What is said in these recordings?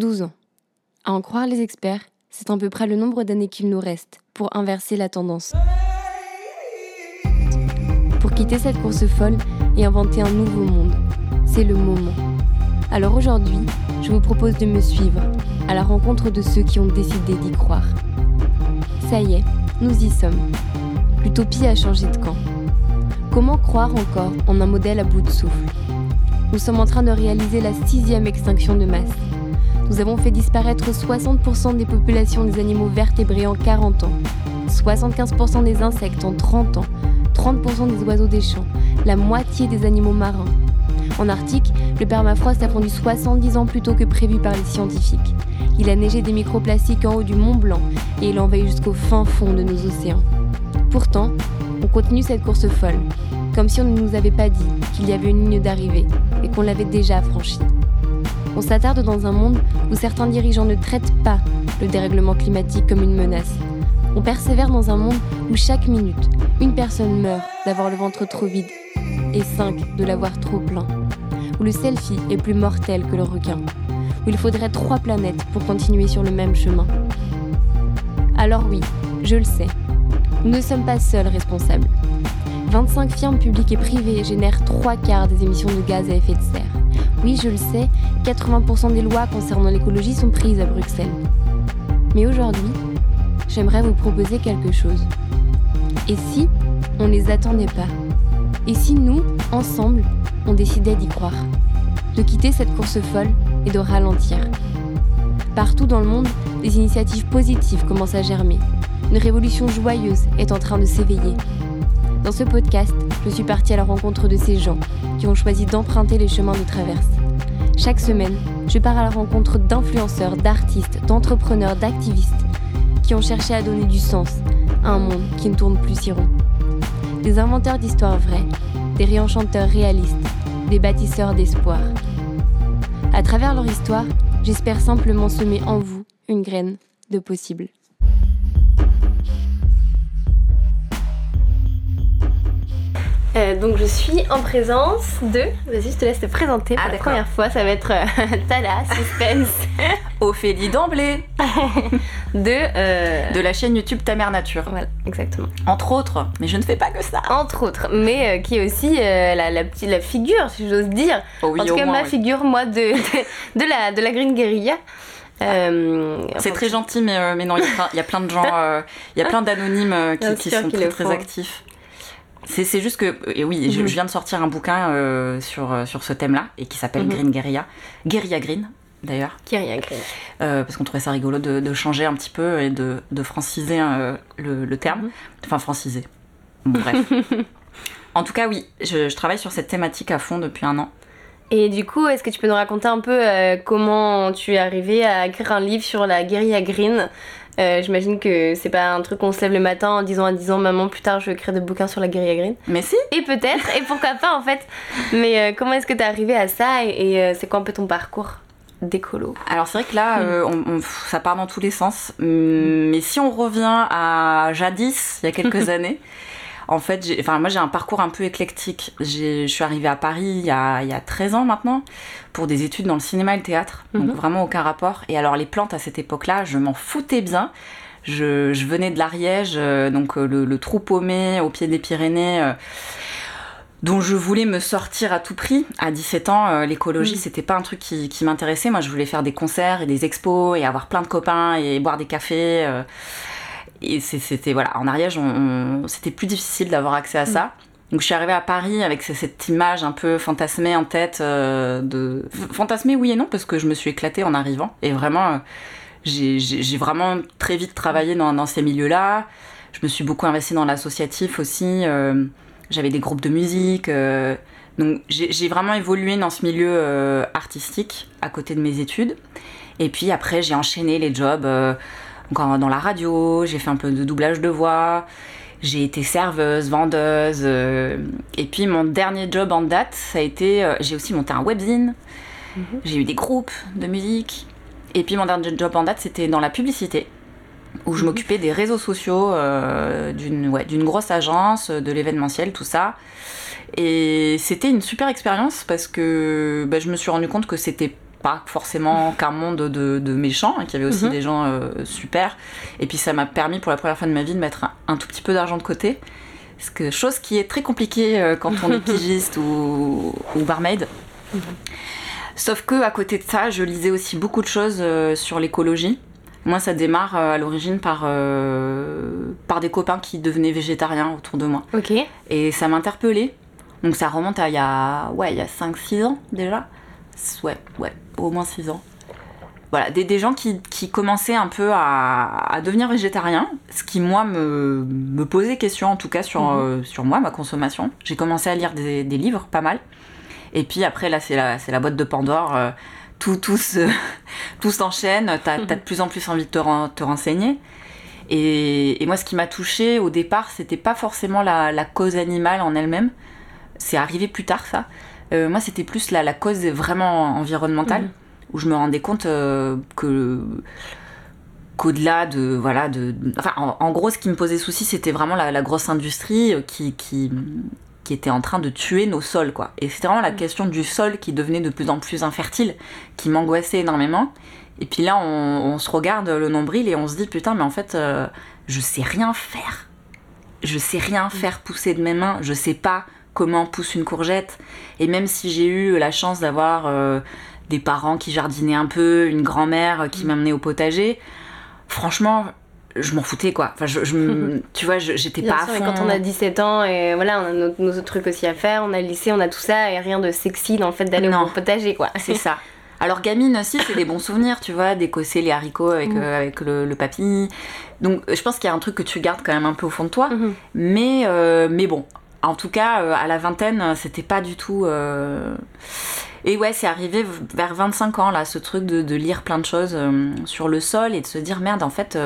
12 ans. À en croire les experts, c'est à peu près le nombre d'années qu'il nous reste pour inverser la tendance. Pour quitter cette course folle et inventer un nouveau monde, c'est le moment. Alors aujourd'hui, je vous propose de me suivre à la rencontre de ceux qui ont décidé d'y croire. Ça y est, nous y sommes. L'utopie a changé de camp. Comment croire encore en un modèle à bout de souffle? Nous sommes en train de réaliser la sixième extinction de masse. Nous avons fait disparaître 60% des populations des animaux vertébrés en 40 ans, 75% des insectes en 30 ans, 30% des oiseaux des champs, la moitié des animaux marins. En Arctique, le permafrost a fondu 70 ans plus tôt que prévu par les scientifiques. Il a neigé des microplastiques en haut du Mont Blanc et il envahit jusqu'au fin fond de nos océans. Pourtant, on continue cette course folle, comme si on ne nous avait pas dit qu'il y avait une ligne d'arrivée et qu'on l'avait déjà franchie. On s'attarde dans un monde où certains dirigeants ne traitent pas le dérèglement climatique comme une menace. On persévère dans un monde où chaque minute, une personne meurt d'avoir le ventre trop vide et cinq de l'avoir trop plein. Où le selfie est plus mortel que le requin. Où il faudrait trois planètes pour continuer sur le même chemin. Alors oui, je le sais, nous ne sommes pas seuls responsables. 25 firmes publiques et privées génèrent trois quarts des émissions de gaz à effet de serre. Oui, je le sais, 80% des lois concernant l'écologie sont prises à Bruxelles. Mais aujourd'hui, j'aimerais vous proposer quelque chose. Et si on ne les attendait pas? Et si nous, ensemble, on décidait d'y croire? De quitter cette course folle et de ralentir Partout dans le monde, des initiatives positives commencent à germer. Une révolution joyeuse est en train de s'éveiller. Dans ce podcast, je suis partie à la rencontre de ces gens qui ont choisi d'emprunter les chemins de traverse. Chaque semaine, je pars à la rencontre d'influenceurs, d'artistes, d'entrepreneurs, d'activistes qui ont cherché à donner du sens à un monde qui ne tourne plus si rond. Des inventeurs d'histoires vraies, des réenchanteurs réalistes, des bâtisseurs d'espoir. À travers leur histoire, j'espère simplement semer en vous une graine de possible. Euh, donc je suis en présence de. Vas-y, je te laisse te présenter pour Ah, la première fois. Ça va être euh, suspense. Ophélie d'emblée de. euh, de la chaîne YouTube Ta Mère Nature. Voilà, exactement. Entre autres, mais je ne fais pas que ça. Entre autres, mais euh, qui est aussi la, la, la figure, si j'ose dire. Oh oui, en tout cas, moins, ma oui. figure, moi, de, de, de la, de la Green Guerilla. Euh, C'est très gentil, mais, euh, mais non, il y, a plein- de gens, euh, il y a plein d'anonymes qui, sont très très actifs. C'est c'est juste que, et oui, je, Mhm. je viens de sortir un bouquin euh, sur, euh, sur ce thème-là, et qui s'appelle Mhm. Green Guerilla. Guerilla Green, d'ailleurs, Guerilla Green. euh, parce qu'on trouvait ça rigolo de, de changer un petit peu et de, de franciser euh, le, le terme. Mhm. Enfin, franciser. Bon, bref. en tout cas, oui, je, je travaille sur cette thématique à fond depuis un an. Et du coup, est-ce que tu peux nous raconter un peu comment tu es arrivé à écrire un livre sur la guérilla green? Euh, J'imagine que c'est pas un truc qu'on se lève le matin en disant à 10 ans, maman, plus tard je vais écrire des bouquins sur la guérilla green. Mais si, Et peut-être, et pourquoi pas en fait. Mais euh, comment est-ce que t'es arrivé à ça et, et, euh, c'est quoi un peu ton parcours d'écolo? Alors c'est vrai que là, euh, on- on- ça part dans tous les sens. Hum, Mais si on revient à jadis, il y a quelques années, en fait, enfin, moi j'ai un parcours un peu éclectique. Je suis arrivée à Paris il y, a, il y a 13 ans maintenant pour des études dans le cinéma et le théâtre. Mhm. Donc vraiment aucun rapport. Et alors les plantes à cette époque-là, je m'en foutais bien. Je, je venais de l'Ariège, euh, donc euh, le, le trou paumé au pied des Pyrénées. euh, dont je voulais me sortir à tout prix. À 17 ans, euh, l'écologie, Mhm. c'était pas un truc qui, qui m'intéressait. Moi, je voulais faire des concerts et des expos et avoir plein de copains et boire des cafés. euh, et c'était, voilà, en Ariège, on, on- c'était plus difficile d'avoir accès à ça. Donc, je suis arrivée à Paris avec ce- cette image un peu fantasmée en tête. euh, de... Fantasmée, oui et non, parce que je me suis éclatée en arrivant. Et vraiment, euh, j'ai vraiment très vite travaillé dans, dans ces milieux-là. Je me suis beaucoup investie dans l'associatif aussi. euh, J'avais des groupes de musique. donc j'ai vraiment évolué dans ce milieu artistique à côté de mes études. Et puis après, j'ai enchaîné les jobs encore dans la radio, j'ai fait un peu de doublage de voix, j'ai été serveuse, vendeuse. euh, et puis mon dernier job en date, ça a été. euh, j'ai aussi monté un webzine, j'ai eu des groupes de musique. Et puis mon dernier job en date, c'était dans la publicité où je Mhm. m'occupais des réseaux sociaux euh, d'une ouais, grosse agence, de l'événementiel, tout ça. Et c'était une super expérience parce que bah, je me suis rendu compte que c'était pas forcément qu'un monde de, de méchants, hein, qu'il y avait aussi Mhm. des gens euh, super. Et puis ça m'a permis pour la première fois de ma vie de mettre un, un tout petit peu d'argent de côté. Ce que, chose qui est très compliquée euh, quand on est pigiste ou, ou barmaid. Sauf que à côté de ça, je lisais aussi beaucoup de choses euh, sur l'écologie. Moi, ça démarre à l'origine par, par des copains qui devenaient végétariens autour de moi. Ok. Et ça m'interpellait. Donc ça remonte à il y a, ouais, il y a 5-6 ans déjà. Ouais, ouais, au moins 6 ans. Voilà, des, des gens qui, qui commençaient un peu à, à devenir végétariens, ce qui moi me, me posait question en tout cas sur, Mhm. euh, sur moi, ma consommation. J'ai commencé à lire des, des livres, pas mal. Et puis après là c'est la, c'est la boîte de Pandore, euh, tout, tout, se- tout s'enchaîne, t'as as de plus en plus envie de te, ren- te renseigner. Et, et moi, ce qui m'a touchée au départ, c'était pas forcément la, la cause animale en elle-même. C'est arrivé plus tard, ça. Euh, moi, c'était plus la, la cause vraiment environnementale, Mhm. où je me rendais compte euh, que qu'au-delà de voilà de enfin en, en gros ce qui me posait souci c'était vraiment la, la grosse industrie euh, qui, qui qui était en train de tuer nos sols quoi et c'était vraiment la Mhm. question du sol qui devenait de plus en plus infertile qui m'angoissait énormément et puis là on, on se regarde le nombril et on se dit putain mais en fait euh, je sais rien faire je sais rien faire pousser de mes mains je sais pas comment pousse une courgette et même si j'ai eu la chance d'avoir euh, des parents qui jardinaient un peu une grand-mère qui m'amenait au potager franchement je m'en foutais quoi enfin je, tu vois j'étais pas sûr, à et fond quand on a 17 ans, et voilà, on a nos, nos autres trucs aussi à faire, on a le lycée, on a tout ça, et rien de sexy dans le fait d'aller au potager, quoi. C'est ça. Alors gamine aussi, c'est des bons souvenirs, tu vois, d'écosser les haricots avec, Mm. euh, avec le, le papy. Donc je pense qu'il y a un truc que tu gardes quand même un peu au fond de toi. Mhm. Mais, euh, mais bon, en tout cas, euh, à la vingtaine, c'était pas du tout... euh, Et ouais, c'est arrivé vers 25 ans, là, ce truc de, lire plein de choses euh, sur le sol et de se dire, merde, en fait...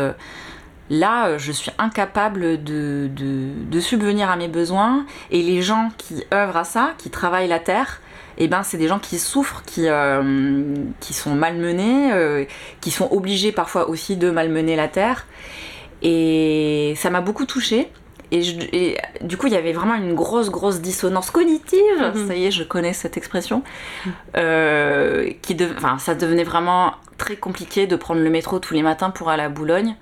Là, je suis incapable de, subvenir à mes besoins et les gens qui œuvrent à ça, qui travaillent la terre, eh ben, c'est des gens qui souffrent, qui, qui sont malmenés, qui sont obligés parfois aussi de malmener la terre. Et ça m'a beaucoup touchée. Et, je- et du coup, il y avait vraiment une grosse, grosse dissonance cognitive. Mhm. Ça y est, je connais cette expression. Euh, qui de- ça devenait vraiment très compliqué de prendre le métro tous les matins pour aller à Boulogne.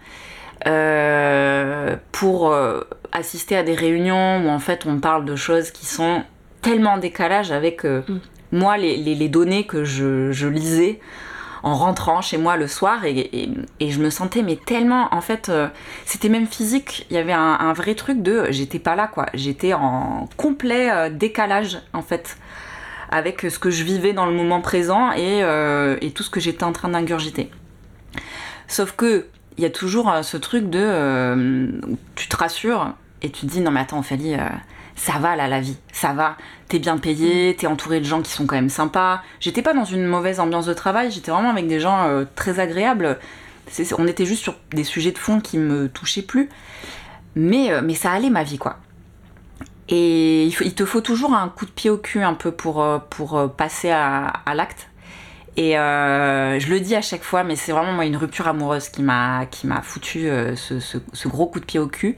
Euh, pour euh, assister à des réunions où en fait on parle de choses qui sont tellement en décalage avec euh, Mm. moi les, les- les données que je, je lisais en rentrant chez moi le soir et, je me sentais mais tellement en fait euh, c'était même physique il y avait un, vrai truc de j'étais pas là quoi. J'étais en complet euh, décalage en fait avec ce que je vivais dans le moment présent et, euh, et tout ce que j'étais en train d'ingurgiter. Sauf que il y a toujours ce truc de tu te rassures et tu te dis non mais attends Ophélie ça va là la vie. Ça va. T'es bien payé t'es entouré de gens qui sont quand même sympas. J'étais pas dans une mauvaise ambiance de travail j'étais vraiment avec des gens euh, très agréables. On était juste sur des sujets de fond qui me touchaient plus. Mais, euh, ça allait ma vie quoi. Et il, te faut toujours un coup de pied au cul un peu pour, euh, passer à, l'acte. Et je le dis à chaque fois, mais c'est vraiment moi une rupture amoureuse qui m'a foutu ce, ce- ce gros coup de pied au cul.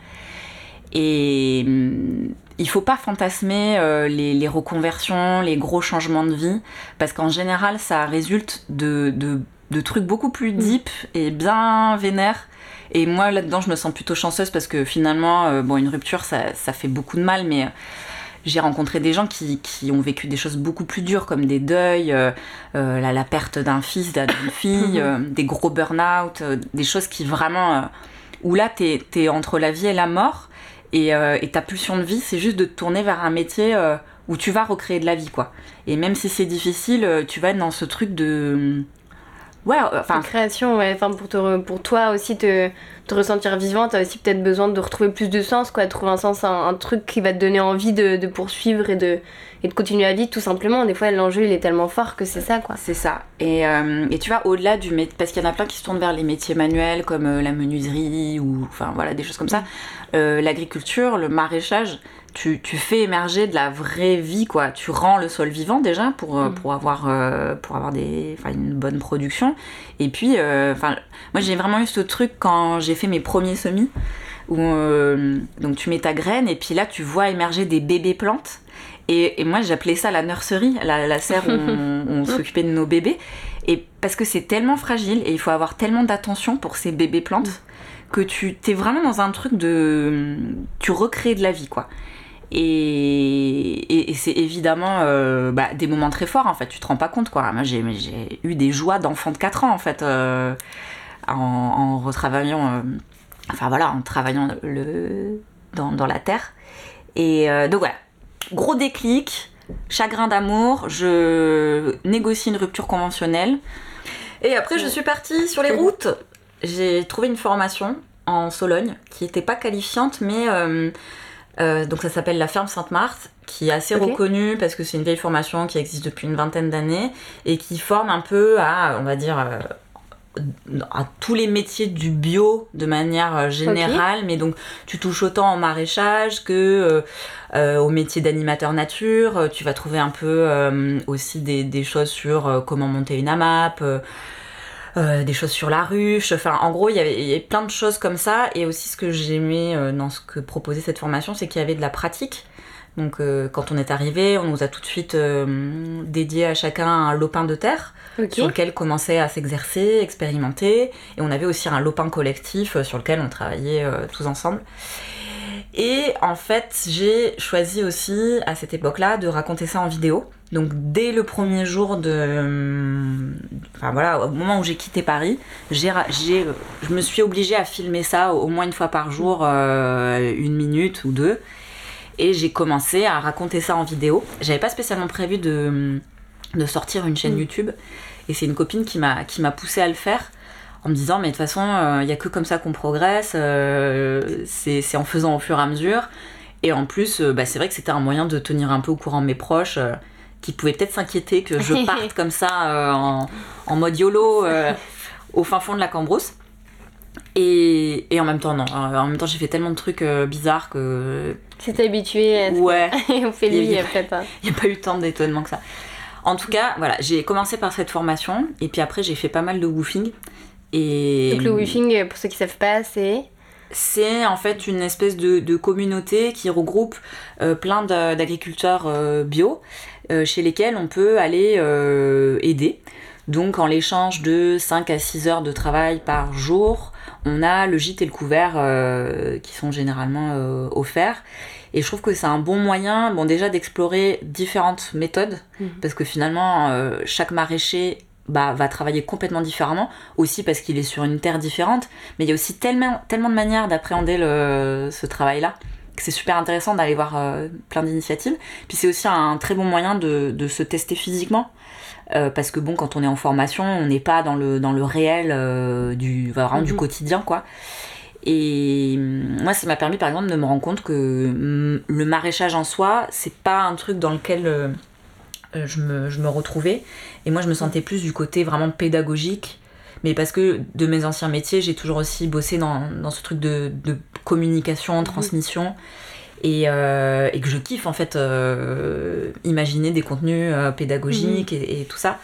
Et hum, il faut pas fantasmer euh, les, les reconversions, les gros changements de vie, parce qu'en général, ça résulte de, de, de trucs beaucoup plus deep et bien vénères. Et moi, là-dedans, je me sens plutôt chanceuse parce que finalement, euh, bon, une rupture, ça, ça fait beaucoup de mal, mais euh, j'ai rencontré des gens qui, qui ont vécu des choses beaucoup plus dures, comme des deuils, euh, la, la perte d'un fils, d'une fille, euh, des gros burn-out, euh, des choses qui vraiment. où là, t'es es entre la vie et la mort, et, euh, et ta pulsion de vie, c'est juste de te tourner vers un métier euh, où tu vas recréer de la vie, quoi. Et même si c'est difficile, euh, tu vas être dans ce truc de. Ouais, enfin. Création, ouais. Enfin, pour, te toi aussi te, ressentir vivant, t'as aussi peut-être besoin de retrouver plus de sens, quoi. Trouver un sens, un, truc qui va te donner envie de, de poursuivre et de, et de continuer à vivre, tout simplement. Des fois, l'enjeu, il est tellement fort que c'est ça, quoi. C'est ça. Et, euh, et tu vois, au-delà du métier, parce qu'il y en a plein qui se tournent vers les métiers manuels comme euh, la menuiserie ou enfin voilà des choses comme ça. Euh, L'agriculture, le maraîchage, tu, tu fais émerger de la vraie vie quoi. Tu rends le sol vivant déjà pour, Mm. pour avoir euh, pour avoir des une bonne production. Et puis euh, moi j'ai vraiment eu ce truc quand j'ai fait mes premiers semis où euh, donc tu mets ta graine et puis là tu vois émerger des bébés plantes Et, moi, j'appelais ça la nurserie, la, la serre où on, s'occupait de nos bébés. Et parce que c'est tellement fragile et il faut avoir tellement d'attention pour ces bébés plantes que tu t'es vraiment dans un truc de. Tu recrées de la vie, quoi. Et, c'est évidemment euh, bah, des moments très forts, en fait. Tu te rends pas compte, quoi. Moi, j'ai eu des joies d'enfant de 4 ans, en fait, euh, en, retravaillant. Euh, enfin, voilà, en travaillant le, dans, dans la terre. Et donc, voilà. Gros déclic, chagrin d'amour, je négocie une rupture conventionnelle. Et après, je suis partie sur les routes. J'ai trouvé une formation en Sologne qui n'était pas qualifiante, mais euh, euh, donc ça s'appelle la ferme Sainte-Marthe, qui est assez reconnue parce que c'est une vieille formation qui existe depuis une vingtaine d'années et qui forme un peu à, on va dire, euh, à tous les métiers du bio de manière générale, mais donc tu touches autant en maraîchage que au métier d'animateur nature. Tu vas trouver un peu aussi des, des, choses sur comment monter une AMAP. Euh, des choses sur la ruche. Enfin, en gros, il y, avait, plein de choses comme ça. Et aussi, ce que j'aimais euh, dans ce que proposait cette formation, c'est qu'il y avait de la pratique. Donc, euh, quand on est arrivé, on nous a tout de suite dédié à chacun un lopin de terre sur lequel commençait à s'exercer, expérimenter. Et on avait aussi un lopin collectif sur lequel on travaillait tous ensemble. Et en fait, j'ai choisi aussi à cette époque-là de raconter ça en vidéo. Donc dès le premier jour de... Enfin voilà, au moment où j'ai quitté Paris, j'ai, je me suis obligée à filmer ça au moins une fois par jour, euh, une minute ou deux. Et j'ai commencé à raconter ça en vidéo. J'avais pas spécialement prévu de, de sortir une chaîne mm. YouTube. Et c'est une copine qui m'a, qui m'a poussé à le faire en me disant mais de toute façon il euh, n'y a que comme ça qu'on progresse, euh, c'est, en faisant au fur et à mesure. Et en plus, bah, c'est vrai que c'était un moyen de tenir un peu au courant mes proches qui pouvaient peut-être s'inquiéter que je parte comme ça euh, en, mode YOLO euh, au fin fond de la Cambrousse. Et, et, en même temps, non. Euh, en même temps, j'ai fait tellement de trucs bizarres que. Tu habitué à Ouais. on fait lui, Il n'y a pas eu tant d'étonnement que ça. En tout cas, voilà, j'ai commencé par cette formation et puis après, j'ai fait pas mal de woofing. Et... Donc, le woofing, pour ceux qui savent pas, c'est c'est en fait une espèce de, communauté qui regroupe plein d'agriculteurs bio euh, chez lesquels on peut aller euh, aider. Donc en l'échange de 5 à 6 heures de travail par jour, on a le gîte et le couvert euh, qui sont généralement offerts. Et je trouve que c'est un bon moyen, bon déjà d'explorer différentes méthodes, mhm. parce que finalement chaque maraîcher bah, va travailler complètement différemment, aussi parce qu'il est sur une terre différente, mais il y a aussi tellement, tellement de manières d'appréhender ce travail-là c'est super intéressant d'aller voir euh, plein d'initiatives. Puis c'est aussi un très bon moyen de, se tester physiquement. Euh, parce que bon, quand on est en formation, on n'est pas dans le, dans le réel euh, du, vraiment du mhm. quotidien, quoi. Et mm, moi, ça m'a permis, par exemple, de me rendre compte que mm, le maraîchage en soi, c'est pas un truc dans lequel je me, je, me, retrouvais. Et moi, je me sentais plus du côté vraiment pédagogique mais parce que de mes anciens métiers, j'ai toujours aussi bossé dans, dans ce truc de, de communication, mhm. transmission. Et, euh, et, que je kiffe en fait euh, imaginer des contenus euh, pédagogiques mhm. et, tout ça.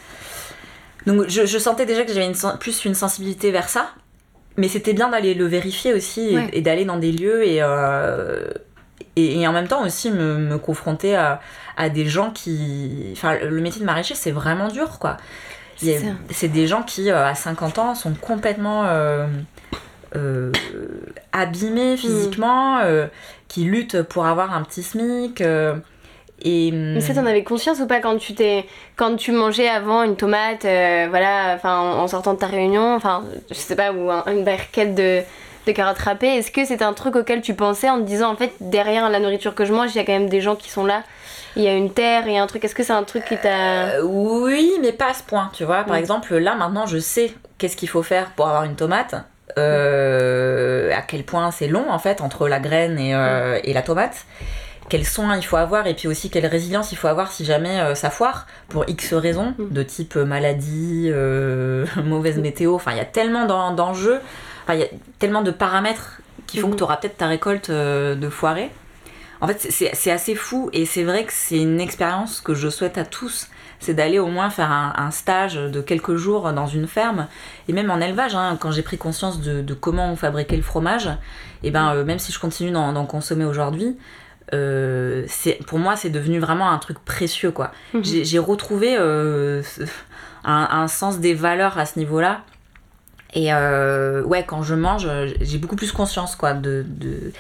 Donc je, je sentais déjà que j'avais plus une sensibilité vers ça, mais c'était bien d'aller le vérifier aussi et, d'aller dans des lieux et, et, en même temps aussi me, me confronter à, à, des gens qui... Enfin le métier de maraîcher c'est vraiment dur quoi. C'est des gens qui, à 50 ans, sont complètement euh, euh, abîmés physiquement. Qui luttent pour avoir un petit SMIC. Et... Mais ça, t'en avais conscience ou pas quand tu t'es, quand tu mangeais avant une tomate, voilà, enfin, en, sortant de ta réunion, enfin, je sais pas, ou une barquette de, de carottes râpées, est-ce que c'est un truc auquel tu pensais en te disant, en fait, derrière la nourriture que je mange, il y a quand même des gens qui sont là il y a une terre, il y a un truc. Est-ce que c'est un truc qui t'a. Euh, oui, mais pas à ce point, tu vois. Par exemple, là, maintenant, je sais qu'est-ce qu'il faut faire pour avoir une tomate. Euh, à quel point c'est long, en fait, entre la graine et, euh, et la tomate quels soins il faut avoir et puis aussi quelle résilience il faut avoir si jamais ça foire pour X raisons mm. de type maladie, mauvaise météo. Enfin, il y a tellement d'enjeux, enfin, il y a tellement de paramètres qui font que mm. tu auras peut-être ta récolte de foirée. En fait, c'est assez fou et c'est vrai que c'est une expérience que je souhaite à tous. C'est d'aller au moins faire un, stage de quelques jours dans une ferme et même en élevage. Hein, quand j'ai pris conscience de, comment on fabriquait le fromage, et ben euh, même si je continue d'en consommer aujourd'hui, c'est pour moi, c'est devenu vraiment un truc précieux, quoi. Mhm. J'ai retrouvé euh, un, un sens des valeurs à ce niveau-là. Et euh, ouais, quand je mange, j'ai beaucoup plus conscience, quoi, de... de...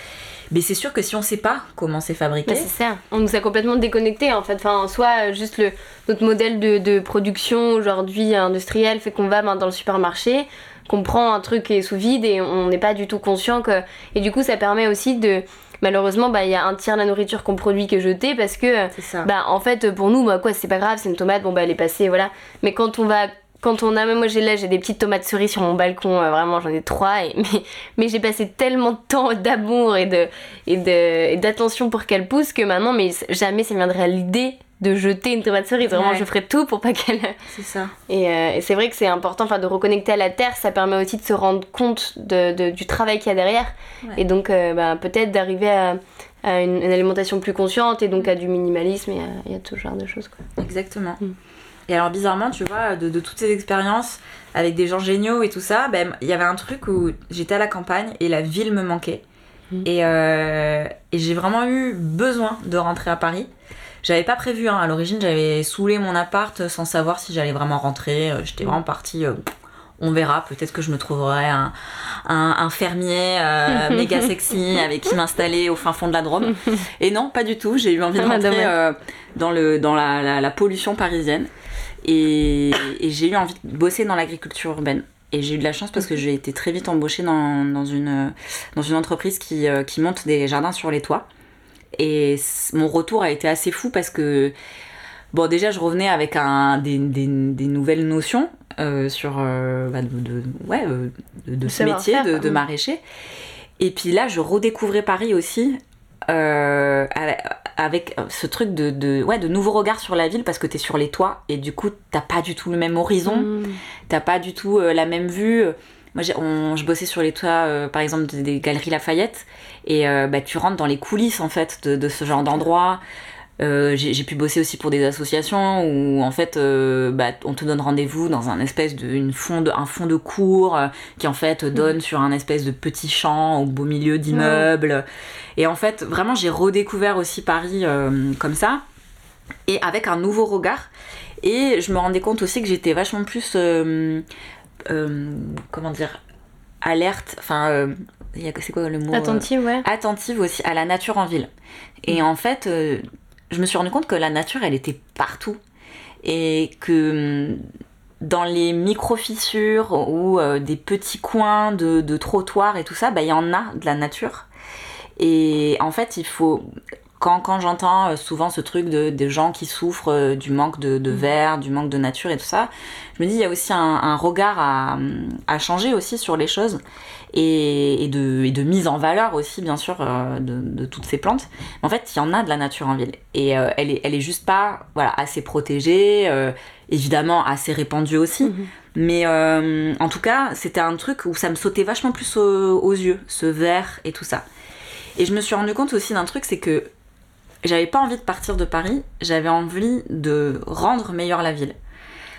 Mais c'est sûr que si on sait pas comment c'est fabriqué, Bah, c'est ça. On nous a complètement déconnectés en fait. Enfin, soit euh, juste le, notre modèle de, de production aujourd'hui industriel fait qu'on va dans le supermarché, qu'on prend un truc qui est sous vide et on n'est pas du tout conscient que. Et du coup, ça permet aussi de. Malheureusement, bah, il y a un tiers de la nourriture qu'on produit qui est jetée parce que. c'est ça. Bah, en fait, pour nous, bah, quoi, c'est pas grave, c'est une tomate, bon, bah, elle est passée, voilà. Mais quand on va. Quand on a, même moi j'ai là, j'ai des petites tomates cerises sur mon balcon, euh, vraiment j'en ai trois, et, mais, mais j'ai passé tellement de temps d'amour et de et de- d'attention pour qu'elle pousse que maintenant, mais jamais ça viendrait à l'idée de jeter une tomate cerise. Vraiment, Ouais. je ferais tout pour pas qu'elle. C'est ça. Et, euh, et c'est vrai que c'est important, enfin, de reconnecter à la terre, ça permet aussi de se rendre compte de, de- du travail qu'il y a derrière, Ouais. et donc euh, bah, peut-être d'arriver à, à une, une alimentation plus consciente et donc à du minimalisme et à, et à tout genre de choses. Quoi. Exactement. Mm. Et alors bizarrement, tu vois, de, de toutes ces expériences avec des gens géniaux et tout ça, ben il y avait un truc où j'étais à la campagne et la ville me manquait. Mm. Et, euh, et j'ai vraiment eu besoin de rentrer à Paris. J'avais pas prévu, hein. à l'origine j'avais saoulé mon appart sans savoir si j'allais vraiment rentrer. Euh, J'étais Mm. vraiment partie, euh, on verra, peut-être que je me trouverai un, un, un fermier euh, méga sexy avec qui m'installer au fin fond de la Drôme. Et non, pas du tout, j'ai eu envie de Ah, rentrer euh, dans, le, dans la, la- la pollution parisienne. Et, et j'ai eu envie de bosser dans l'agriculture urbaine. Et j'ai eu de la chance parce que j'ai été très vite embauchée dans, dans, une, dans une entreprise qui, euh, qui monte des jardins sur les toits. Et mon retour a été assez fou parce que, bon, déjà, je revenais avec un, des, des, des nouvelles notions euh, sur euh, bah, de, de- ouais, de, ce métier de, de quoi. maraîcher. Et puis là, je redécouvrais Paris aussi euh, avec ce truc de, de, ouais, de nouveaux regards sur la ville parce que t'es sur les toits et du coup, t'as pas du tout le même horizon Mm. t'as pas du tout euh, la même vue. Moi, on- je bossais sur les toits, euh, par exemple, des, des galeries Lafayette, et euh, bah, tu rentres dans les coulisses, en fait, de, de ce genre d'endroit. Euh, j'ai pu bosser aussi pour des associations où en fait euh, bah, on te donne rendez-vous dans un espèce de une fond de un fond de cours euh, qui en fait donne sur un espèce de petit champ au beau milieu d'immeubles et en fait vraiment j'ai redécouvert aussi Paris comme ça et avec un nouveau regard et je me rendais compte aussi que j'étais vachement plus comment dire alerte enfin c'est quoi le mot Attentive, ouais. attentive aussi à la nature en ville. Et en fait, je me suis rendu compte que la nature, elle était partout. Et que hum, dans les micro-fissures ou euh, des petits coins de, de trottoirs et tout ça, bah, il y en a de la nature. Et en fait, il faut. Quand, quand j'entends euh, souvent ce truc de, des gens qui souffrent euh, du manque de, de verre, du manque de nature et tout ça, je me dis il y a aussi un, un regard à, à changer aussi sur les choses et, et de, et de mise en valeur aussi bien sûr euh, de, de toutes ces plantes. Mais en fait, il y en a de la nature en ville et euh, elle, est, elle est juste pas voilà, assez protégée, euh, évidemment assez répandue aussi. Mhm. Mais euh, en tout cas, c'était un truc où ça me sautait vachement plus aux, aux yeux, ce vert et tout ça. Et je me suis rendu compte aussi d'un truc, c'est que j'avais pas envie de partir de Paris, j'avais envie de rendre meilleure la ville.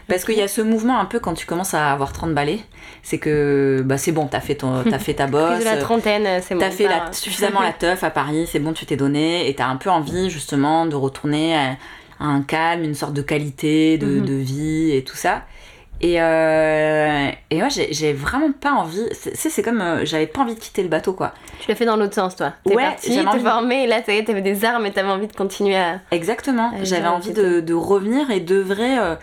Parce qu'il y a ce mouvement un peu quand tu commences à avoir 30 balais, c'est que bah, c'est bon, t'as fait, ton, t'as fait ta bosse, Plus de la trentaine, c'est bon. t'as fait la- suffisamment la teuf à Paris, c'est bon, tu t'es donné, et t'as un peu envie justement de retourner à, à un calme, une sorte de qualité de, Mhm. de vie et tout ça. Et, euh, et moi, j'ai vraiment pas envie. C'est c'est- c'est comme. euh, J'avais pas envie de quitter le bateau, quoi. Tu l'as fait dans l'autre sens, toi. T'es Ouais, parti, t'es envie- formé, et là, ça y est, t'avais des armes et t'avais envie de continuer à. Exactement. J'avais envie envie de, de revenir et d'œuvrer euh,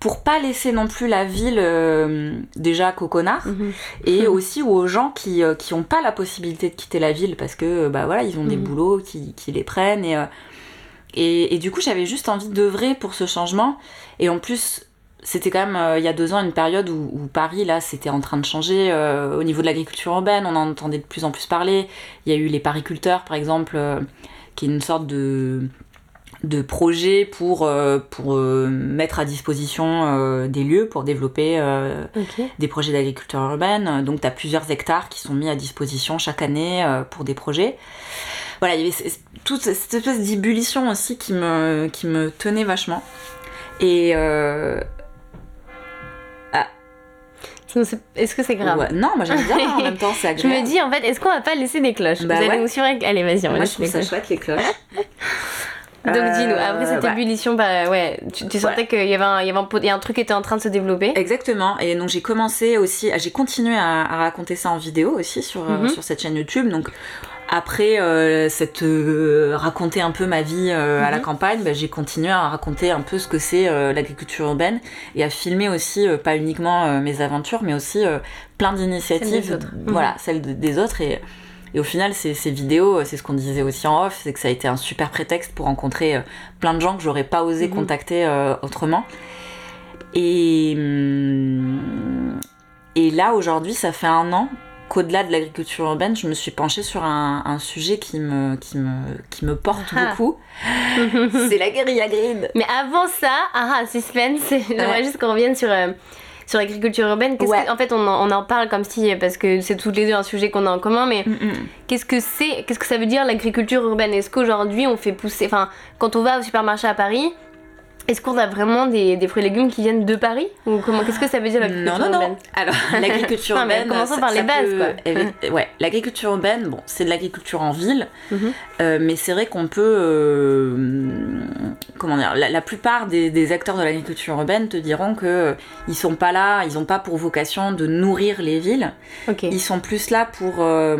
pour pas laisser non plus la ville euh, déjà qu'aux connards Mhm. et aussi aux gens qui, euh, qui ont pas la possibilité de quitter la ville parce que euh, bah voilà ils ont des Mhm. boulots qui, qui les prennent et, euh, et, et du coup j'avais juste envie d'œuvrer pour ce changement et en plus c'était quand même euh, il y a deux ans une période où, où Paris là c'était en train de changer euh, au niveau de l'agriculture urbaine on en entendait de plus en plus parler il y a eu les pariculteurs par exemple euh, qui est une sorte de de projet pour, euh, pour euh, mettre à disposition euh, des lieux pour développer des projets d'agriculture urbaine. Donc, tu as plusieurs hectares qui sont mis à disposition chaque année pour des projets. Voilà, il y avait toute cette espèce d'ébullition aussi qui me, qui me tenait vachement. Et Sinon, est-ce que c'est grave? Non, moi j'aime bien, en même temps c'est agréable. Je me dis, en fait, est-ce qu'on va pas laisser des cloches? Bah, Vous ouais. nous Allez, vas-y, on Moi va je trouve ça chouette les cloches. Donc dis-nous, Euh, après cette ouais. ébullition, bah ouais, tu, tu sentais qu'il y avait, un, il y avait un, pot- il y a un truc qui était en train de se développer? Exactement. Et donc j'ai commencé aussi, j'ai continué à, à raconter ça en vidéo aussi sur, euh, Mhm. sur cette chaîne YouTube. Donc après euh, cette euh, raconter un peu ma vie euh, à la Mhm. campagne, bah, j'ai continué à raconter un peu ce que c'est l'agriculture urbaine et à filmer aussi pas uniquement mes aventures, mais aussi plein d'initiatives. des autres. Mhm. Voilà, celles de- des autres et et au final, ces, ces vidéos, c'est ce qu'on disait aussi en off, c'est que ça a été un super prétexte pour rencontrer euh, plein de gens que j'aurais pas osé Mhm. contacter euh, autrement. Et, hum, et là, aujourd'hui, ça fait un an qu'au-delà de l'agriculture urbaine, je me suis penchée sur un, un sujet qui me, qui me, qui me porte Ah. beaucoup. c'est la guérilla green. Mais avant ça, ah, ah, suspense, j'aimerais Ouais. juste qu'on revienne sur, euh, sur l'agriculture urbaine. Qu'est-ce Ouais. que- en fait, on en, on en parle comme si, parce que c'est toutes les deux un sujet qu'on a en commun, mais Mm, mm. qu'est-ce que c'est, qu'est-ce que ça veut dire l'agriculture urbaine? Est-ce qu'aujourd'hui on fait pousser, enfin, quand on va au supermarché à Paris, est-ce qu'on a vraiment des, des fruits et légumes qui viennent de Paris Ou comment, qu'est-ce que ça veut dire l'agriculture Non, non, non. urbaine Alors, l'agriculture Non, urbaine. commençons ça- par les bases, peut- quoi. ouais, l'agriculture urbaine, bon, c'est de l'agriculture en ville, Mhm. euh, mais c'est vrai qu'on peut. euh, comment dire la, la plupart des, des acteurs de l'agriculture urbaine te diront que euh, ils sont pas là, ils n'ont pas pour vocation de nourrir les villes, Ok. ils sont plus là pour euh,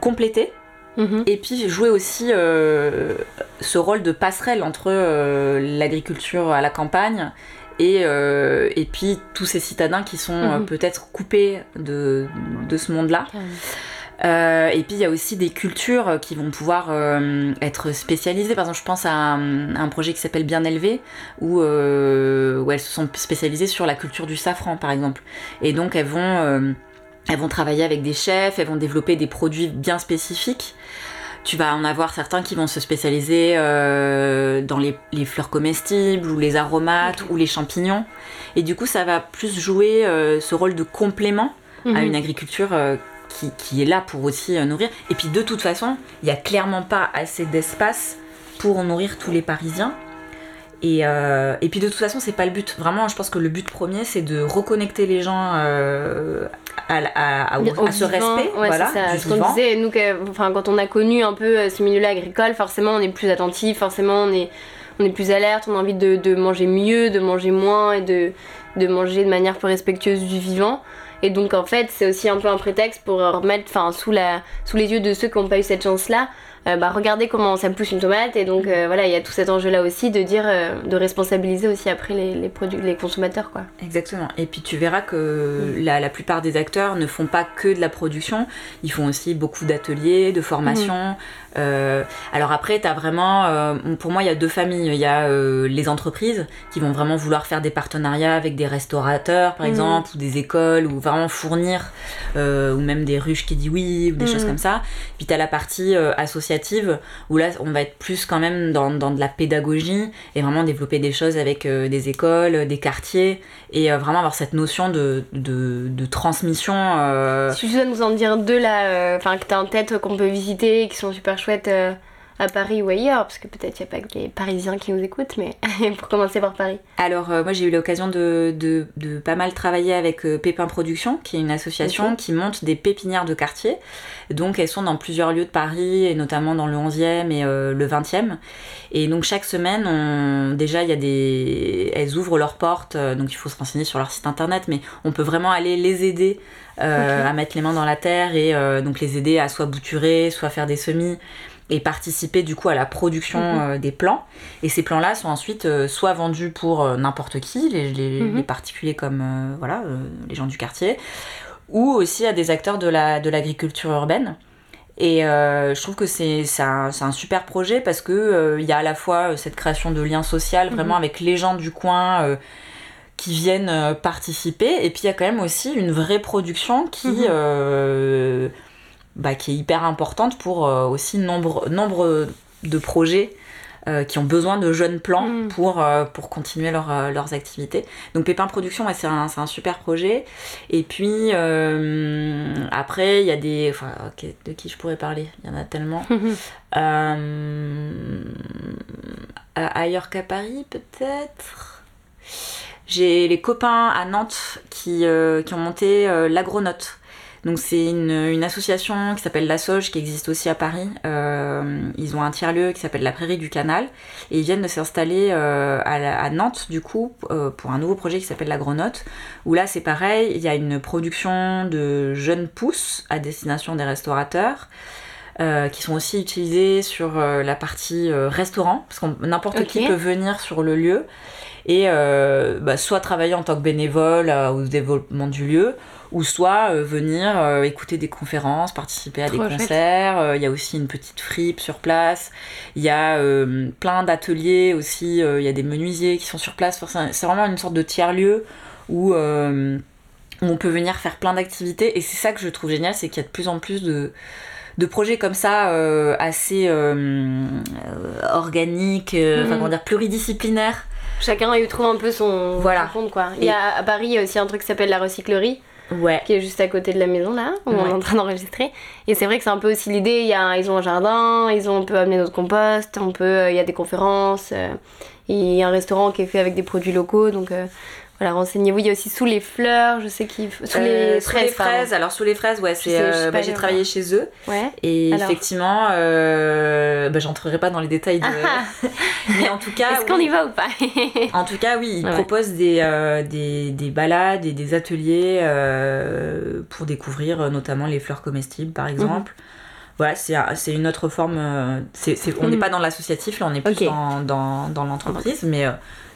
compléter Mhm. et puis jouer aussi euh, ce rôle de passerelle entre euh, l'agriculture à la campagne et, euh, et puis tous ces citadins qui sont Mhm. peut-être coupés de, de ce monde-là. Et puis il y a aussi des cultures qui vont pouvoir être spécialisées. Par exemple, je pense à un, un projet qui s'appelle Bien élevé, où, où elles se sont spécialisées sur la culture du safran, par exemple. Et donc elles vont, elles vont travailler avec des chefs, elles vont développer des produits bien spécifiques. Tu vas en avoir certains qui vont se spécialiser euh, dans les, les fleurs comestibles ou les aromates ou les champignons. Et du coup, ça va plus jouer euh, ce rôle de complément à Mhm. une agriculture euh, qui, qui est là pour aussi nourrir. Et puis de toute façon, il n'y a clairement pas assez d'espace pour nourrir tous les Parisiens. Et, et puis de toute façon, c'est pas le but. Vraiment, je pense que le but premier, c'est de reconnecter les gens à, à- à- au- Au à ce vivant, respect ouais, voilà, c'est ça. du Ce qu'on vivant. disait, nous, que- enfin, quand on a connu un peu euh, ce milieu-là agricole, forcément on est plus attentif, forcément on est, on est plus alerte, on a envie de, de manger mieux, de manger moins et de, de manger de manière plus respectueuse du vivant. Et donc en fait, c'est aussi un peu un prétexte pour remettre enfin, sous, la, sous les yeux de ceux qui n'ont pas eu cette chance-là, euh, bah, regardez comment ça pousse une tomate. Et donc euh, voilà, il y a tout cet enjeu-là aussi de dire, euh, de responsabiliser aussi après les, les, produits, les consommateurs. quoi. Exactement. Et puis tu verras que la, la plupart des acteurs ne font pas que de la production, ils font aussi beaucoup d'ateliers, de formations. Euh, alors après, tu as vraiment, euh, pour moi, il y a deux familles. Il y a euh, les entreprises qui vont vraiment vouloir faire des partenariats avec des restaurateurs, par Mhm. exemple, ou des écoles, ou vraiment fournir, ou même des ruches qui disent oui, ou des Mhm. choses comme ça. Puis tu as la partie associative, où là, on va être plus quand même dans, dans de la pédagogie, et vraiment développer des choses avec des écoles, des quartiers, et vraiment avoir cette notion de, de, de transmission. Si tu dois nous en dire deux là, enfin que t'as en tête, qu'on peut visiter, qui sont super chouettes euh, à Paris ou ailleurs, parce que peut-être il n'y a pas que les Parisiens qui nous écoutent, mais pour commencer par Paris. Alors, euh, moi, j'ai eu l'occasion de, de, de pas mal travailler avec euh, Pépin Production, qui est une association qui monte des pépinières de quartier. Donc, elles sont dans plusieurs lieux de Paris, et notamment dans le 11e et euh, le 20e. Et donc, chaque semaine, on... déjà, il y a des... elles ouvrent leurs portes, donc il faut se renseigner sur leur site internet, mais on peut vraiment aller les aider à mettre les mains dans la terre et donc les aider à soit bouturer, soit faire des semis et participer du coup à la production Mhm. euh, des plants. Et ces plants-là sont ensuite euh, soit vendus pour euh, n'importe qui, les, les- Mhm. les particuliers comme voilà, les gens du quartier, ou aussi à des acteurs de la- de l'agriculture urbaine. Et je trouve que c'est un, un super projet parce que euh, il y a à la fois cette création de lien social vraiment avec les gens du coin qui viennent participer et puis il y a quand même aussi une vraie production qui Mhm. Bah, qui est hyper importante pour euh, aussi nombre nombre de projets euh, qui ont besoin de jeunes plans Mhm. pour, euh, pour continuer leur, leurs activités. Donc Pépin Production, ouais, c'est un, un super projet. Et puis après, il y a des... Enfin, de qui je pourrais parler? Il y en a tellement. Ailleurs qu'à Paris, peut-être? J'ai les copains à Nantes qui, qui ont monté l'agronote. Donc c'est une, association qui s'appelle La Soge qui existe aussi à Paris. Euh, ils ont un tiers-lieu qui s'appelle la Prairie du Canal et ils viennent de s'installer euh, à, Nantes du coup euh, pour un nouveau projet qui s'appelle La Grenote où là c'est pareil, il y a une production de jeunes pousses à destination des restaurateurs. qui sont aussi utilisés sur la partie restaurant, parce que n'importe qui peut venir sur le lieu et bah, soit travailler en tant que bénévole au développement du lieu, ou soit euh, venir euh, écouter des conférences, participer à des concerts. Euh, il y a aussi une petite fripe sur place. Il y a plein d'ateliers aussi. Il y a des menuisiers qui sont sur place. c'est vraiment une sorte de tiers-lieu où, on peut venir faire plein d'activités. Et c'est ça que je trouve génial, c'est qu'il y a de plus en plus de, de projets comme ça assez organiques, enfin mhm. comment dire, pluridisciplinaires. Chacun y trouve un peu son, voilà. compte quoi. Il y a, à Paris, il y a aussi un truc qui s'appelle la recyclerie ouais. qui est juste à côté de la maison là, où on est en train d'enregistrer. Et c'est vrai que c'est un peu aussi l'idée, il y a, ils ont un jardin, ils ont, on peut amener notre compost, on peut, euh, il y a des conférences, euh, il y a un restaurant qui est fait avec des produits locaux, donc euh, voilà, renseignez-vous. Il y a aussi sous les fleurs, je sais qu'ils. Sous les fraises. Alors, sous les fraises, ouais, c'est. Euh, bah, j'ai travaillé chez eux. Ouais. Et effectivement, euh, bah, j'entrerai pas dans les détails de. Mais en tout cas. Est-ce qu'on y va ou pas En tout cas, oui, ils proposent des, euh, des, des, balades et des ateliers euh, pour découvrir notamment les fleurs comestibles, par exemple. Voilà, c'est une autre forme. on n'est mhm. pas dans l'associatif, là, on est plus dans, dans, dans l'entreprise, mais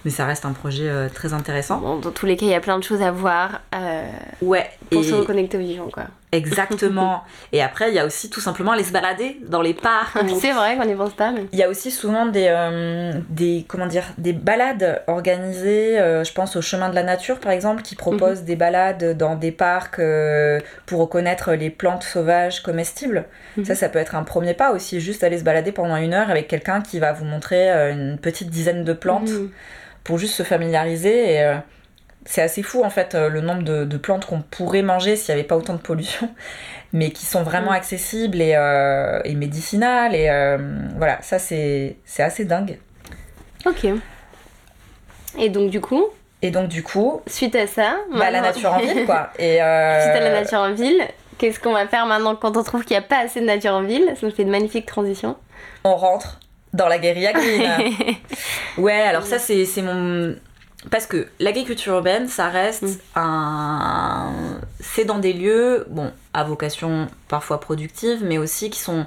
mais ça reste un projet euh, très intéressant. dans tous les cas, il y a plein de choses à voir euh, ouais, pour se reconnecter aux vivants, quoi. Exactement. et après, il y a aussi tout simplement aller se balader dans les parcs. C'est vrai qu'on n'y pense pas. Il y a aussi souvent des, euh, des, comment dire, des balades organisées, je pense au chemin de la nature par exemple, qui proposent mhm. des balades dans des parcs pour reconnaître les plantes sauvages comestibles. Mhm. Ça, ça peut être un premier pas aussi, juste aller se balader pendant une heure avec quelqu'un qui va vous montrer une petite dizaine de plantes. Mhm pour juste se familiariser. Et euh, c'est assez fou en fait euh, le nombre de, plantes qu'on pourrait manger s'il n'y avait pas autant de pollution, mais qui sont vraiment mm. accessibles et, euh, et, médicinales. Et voilà, ça c'est assez dingue. Ok. Et donc du coup Et donc du coup Suite à ça bah, La nature en ville quoi. Et Suite à la nature en ville, qu'est-ce qu'on va faire maintenant quand on trouve qu'il n'y a pas assez de nature en ville? Ça nous fait de magnifiques transitions. On rentre dans la guérilla green. ouais, alors ça, c'est mon. Parce que l'agriculture urbaine, ça reste mm. un. C'est dans des lieux, bon, à vocation parfois productive, mais aussi qui sont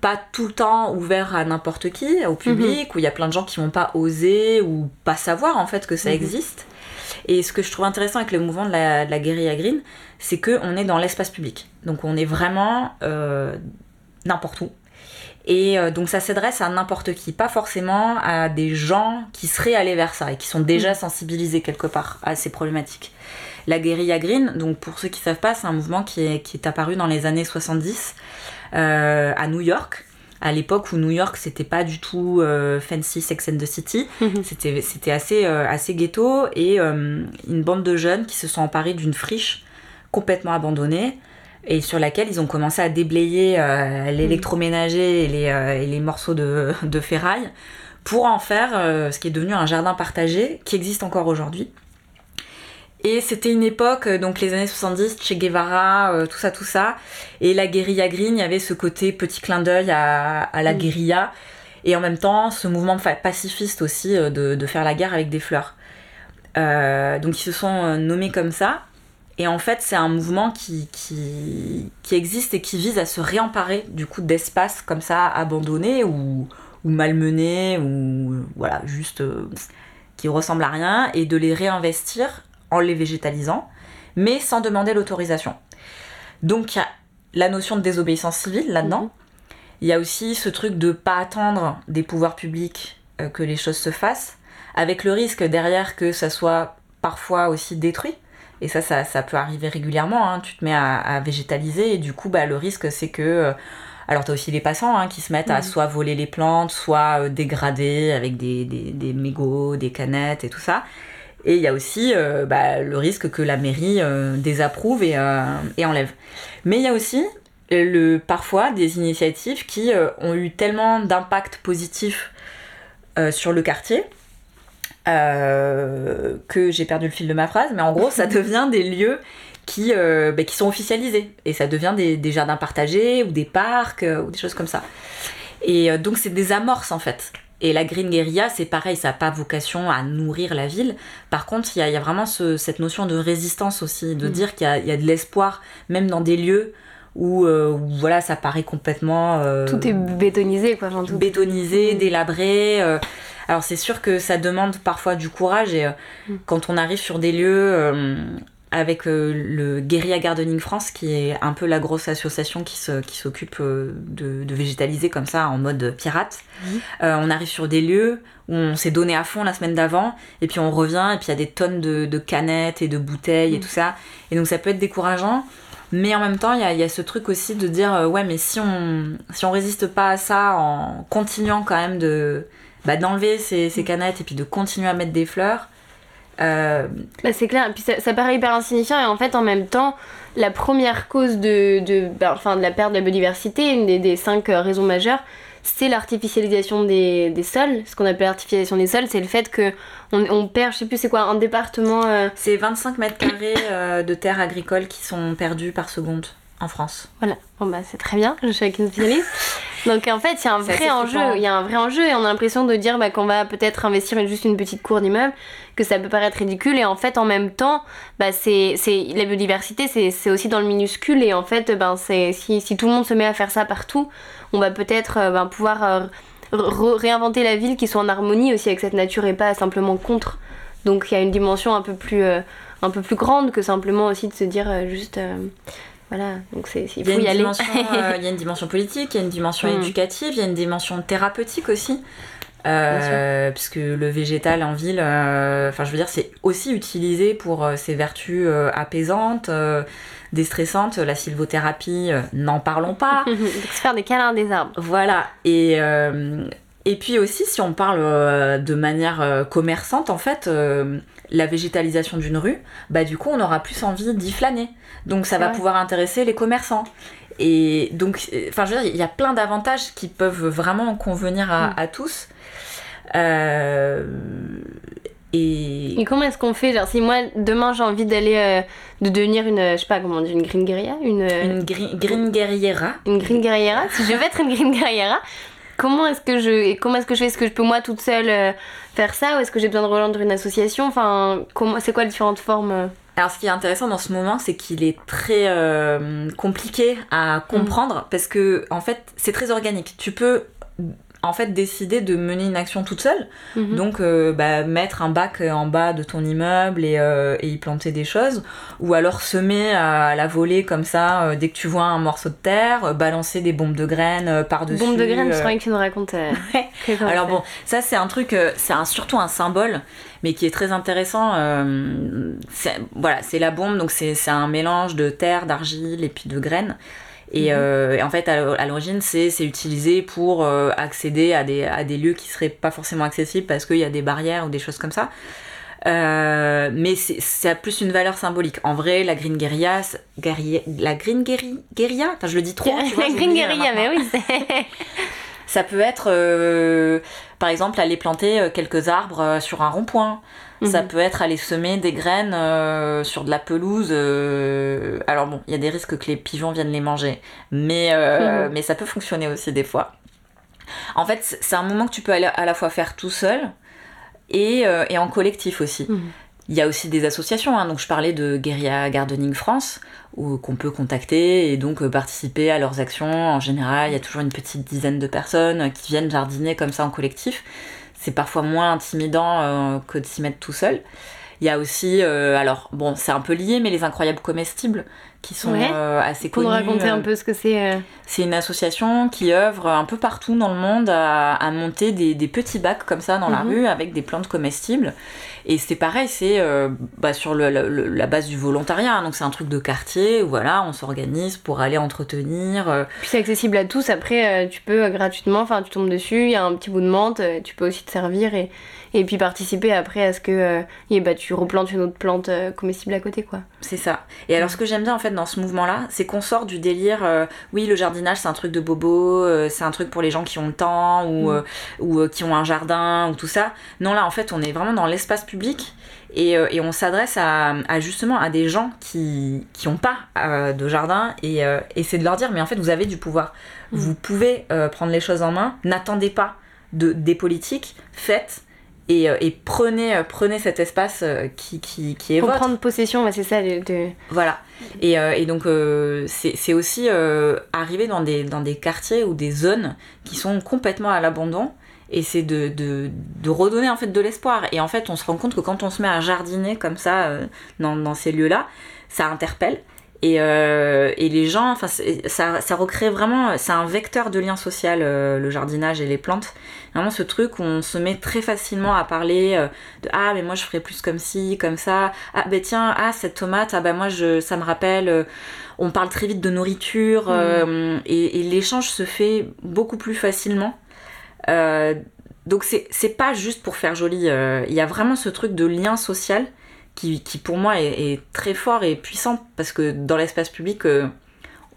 pas tout le temps ouverts à n'importe qui, au public, mm-hmm. où il y a plein de gens qui vont pas oser ou pas savoir en fait que ça mm-hmm. existe. Et ce que je trouve intéressant avec le mouvement de la, de la guérilla green, c'est qu'on est dans l'espace public. Donc on est vraiment euh, n'importe où. Et euh, donc ça s'adresse à n'importe qui, pas forcément à des gens qui seraient allés vers ça et qui sont déjà mm. sensibilisés quelque part à ces problématiques. La guérilla green, donc pour ceux qui ne savent pas, c'est un mouvement qui est, qui est, apparu dans les années 70 euh, à New York à l'époque où New York c'était pas du tout euh, fancy Sex and the City, mm-hmm. c'était c'était assez assez ghetto et une bande de jeunes qui se sont emparés d'une friche complètement abandonnée et sur laquelle ils ont commencé à déblayer euh, l'électroménager et, les, euh, et les morceaux de, de, ferraille pour en faire euh, ce qui est devenu un jardin partagé qui existe encore aujourd'hui. Et c'était une époque, donc les années 70, Che Guevara, tout ça, tout ça. Et la guérilla green, il y avait ce côté petit clin d'œil à, à, la mm. guérilla. Et en même temps, ce mouvement pacifiste aussi de, de faire la guerre avec des fleurs. donc ils se sont nommés comme ça. Et en fait, c'est un mouvement qui, qui, qui, existe et qui vise à se réemparer du coup d'espaces comme ça abandonnés ou, ou malmenés ou voilà, juste euh, qui ressemblent à rien et de les réinvestir en les végétalisant, mais sans demander l'autorisation. Donc il y a la notion de désobéissance civile là-dedans. Mhm. Il y a aussi ce truc de pas attendre des pouvoirs publics euh, que les choses se fassent, avec le risque derrière que ça soit parfois aussi détruit. Et ça, ça, peut arriver régulièrement. Hein. Tu te mets à, végétaliser et du coup, bah, le risque, c'est que. Euh, alors, tu as aussi les passants hein, qui se mettent à soit voler les plantes, soit euh, dégrader avec des, des, mégots, des canettes et tout ça. Et il y a aussi euh, bah, le risque que la mairie désapprouve et, et, enlève. Mais il y a aussi le, parfois des initiatives qui ont eu tellement d'impact positif sur le quartier que j'ai perdu le fil de ma phrase, mais en gros, ça devient des lieux qui, bah, qui sont officialisés. Et ça devient des, des jardins partagés ou des parcs ou des choses comme ça. Et donc, c'est des amorces en fait. Et la Green Guerilla, c'est pareil, ça n'a pas vocation à nourrir la ville. Par contre, il y, a vraiment cette notion de résistance aussi, de mm. dire qu'il y, a de l'espoir, même dans des lieux où, euh, voilà, ça paraît complètement. Euh, tout est bétonisé, quoi. tout... Bétonisé, mm. délabré. Euh. alors, c'est sûr que ça demande parfois du courage, et mm. quand on arrive sur des lieux avec le Guerilla Gardening France, qui est un peu la grosse association qui s'occupe qui euh, de, de, végétaliser comme ça en mode pirate. Euh, on arrive sur des lieux où on s'est donné à fond la semaine d'avant, et puis on revient, et puis il y a des tonnes de, de canettes et de bouteilles et tout ça. Et donc ça peut être décourageant. Mais en même temps, il y a, y a, ce truc aussi de dire, ouais, mais si on, si on résiste pas à ça en continuant quand même de, bah, d'enlever ces, ces canettes et puis de continuer à mettre des fleurs, euh, bah, c'est clair, puis ça, paraît hyper insignifiant. Et en fait en même temps la première cause de, de, bah, enfin, de la perte de la biodiversité, une des, des cinq euh, raisons majeures, c'est l'artificialisation des, des, sols. Ce qu'on appelle l'artificialisation des sols, c'est le fait que on, on, perd, je sais plus c'est quoi, un département... Euh, c'est 25 mètres carrés de terres agricoles qui sont perdus par seconde en France. Voilà, bon bah c'est très bien, je suis avec une spécialiste. Donc en fait, il y a un vrai enjeu, il y a un vrai enjeu et on a l'impression de dire bah, qu'on va peut-être investir juste une petite cour d'immeuble, que ça peut paraître ridicule. Et en fait en même temps, bah, c'est, la biodiversité, c'est, aussi dans le minuscule. Et en fait, ben, si, si, tout le monde se met à faire ça partout, on va peut-être ben, pouvoir euh, réinventer la ville qui soit en harmonie aussi avec cette nature et pas simplement contre. Donc il y a une dimension un peu plus, euh, un peu plus grande que simplement aussi de se dire juste voilà, donc c'est, il faut y, aller. Euh, il y a une dimension politique, il y a une dimension mm. éducative, il y a une dimension thérapeutique aussi. Euh, puisque le végétal en ville, euh, enfin je veux dire, c'est aussi utilisé pour ses vertus apaisantes, déstressantes. La sylvothérapie, n'en parlons pas. se faire des câlins des arbres. Voilà. Et, et puis aussi, si on parle de manière commerçante, en fait, la végétalisation d'une rue, bah du coup on aura plus envie d'y flâner. Donc ça va pouvoir intéresser les commerçants. Et donc, enfin je veux dire, il y a plein d'avantages qui peuvent vraiment convenir à, mm. tous. Euh, et... comment est-ce qu'on fait Genre si moi demain j'ai envie d'aller euh, de devenir une je sais pas comment on dit une green guerriera une une green, guerriera une green guerriera si je veux être une green guerriera comment est-ce que je comment est-ce que je fais? Est-ce que je peux moi toute seule euh, faire ça ou est-ce que j'ai besoin de rejoindre une association? Enfin c'est quoi les différentes formes euh? Alors ce qui est intéressant dans ce moment c'est qu'il est très euh, compliqué à comprendre mm. parce que en fait c'est très organique tu peux en fait décider de mener une action toute seule. Mhm. Donc euh, bah, mettre un bac en bas de ton immeuble et, euh, y planter des choses. Ou alors semer à la volée comme ça euh, dès que tu vois un morceau de terre, balancer des bombes de graines par-dessus. Bombes de graines, je croyais que tu nous racontes. alors bon, ça c'est un truc, c'est un, surtout un symbole mais qui est très intéressant. voilà, c'est la bombe, donc c'est un mélange de terre, d'argile et puis de graines. Mhm. Euh, et, en fait, à l'origine, c'est utilisé pour euh, accéder à des, à des lieux qui seraient pas forcément accessibles parce qu'il y a des barrières ou des choses comme ça. Euh, mais ça a plus une valeur symbolique. En vrai, la Green Guerilla, la Green Guerilla, enfin je le dis trop. la Green Guerilla, mais oui, ça peut être, par exemple, aller planter quelques arbres sur un rond-point. Ça mhm. peut être aller semer des graines euh, sur de la pelouse. Euh, alors bon, il y a des risques que les pigeons viennent les manger, mais, euh, mhm. mais ça peut fonctionner aussi des fois. En fait, c'est un moment que tu peux à la fois faire tout seul et, et en collectif aussi. Mhm. Il y a aussi des associations, hein. donc je parlais de Guerilla Gardening France, qu'on peut contacter et donc participer à leurs actions. En général, il y a toujours une petite dizaine de personnes qui viennent jardiner comme ça en collectif c'est parfois moins intimidant euh, que de s'y mettre tout seul. Il y a aussi, euh, alors bon, c'est un peu lié, mais les incroyables comestibles qui sont euh, assez connus. Pour raconter un peu ce que c'est. C'est une association qui œuvre un peu partout dans le monde à, monter des, petits bacs comme ça dans la mhm. rue avec des plantes comestibles. Et c'est pareil, c'est euh, bah, sur le, la base du volontariat. hein. Donc c'est un truc de quartier où voilà, on s'organise pour aller entretenir. euh, Puis c'est accessible à tous. Après, euh, tu peux gratuitement, enfin, tu tombes dessus, il y a un petit bout de menthe, tu peux aussi te servir et, et puis participer après à ce que euh, et bah, tu replantes une autre plante euh, comestible à côté, quoi. C'est ça. Et alors, ce que j'aime bien en fait dans ce mouvement-là, c'est qu'on sort du délire. euh, oui, le jardinage, c'est un truc de bobo, c'est un truc pour les gens qui ont le temps ou, Mm. ou qui ont un jardin ou tout ça. Non, là, en fait, on est vraiment dans l'espace public et, et on s'adresse à, à, justement à des gens qui qui ont pas de jardin et, et c'est de leur dire, mais en fait, vous avez du pouvoir. Mm. Vous pouvez prendre les choses en main. N'attendez pas de, des politiques. Faites. Et, euh, et prenez, euh, prenez cet espace euh, qui, qui, qui est Faut votre. prendre possession, c'est ça. de- de- Voilà. Et, et donc, c'est c'est aussi arriver dans des, dans des quartiers ou des zones qui sont complètement à l'abandon. Et c'est de, de, de redonner en fait de l'espoir. Et en fait, on se rend compte que quand on se met à jardiner comme ça euh, dans, dans ces lieux-là, ça interpelle. Et, euh, et les gens, enfin, ça, ça recrée vraiment, c'est un vecteur de lien social, euh, le jardinage et les plantes. Vraiment ce truc où on se met très facilement à parler euh, de ah mais moi je ferais plus comme ci, comme ça. Ah ben tiens, ah cette tomate, ah ben moi je, ça me rappelle. euh, on parle très vite de nourriture euh, et, et l'échange se fait beaucoup plus facilement. Euh, donc c'est c'est pas juste pour faire joli. euh, Il y a vraiment ce truc de lien social qui, qui pour moi est, est très fort et puissant parce que dans l'espace public euh,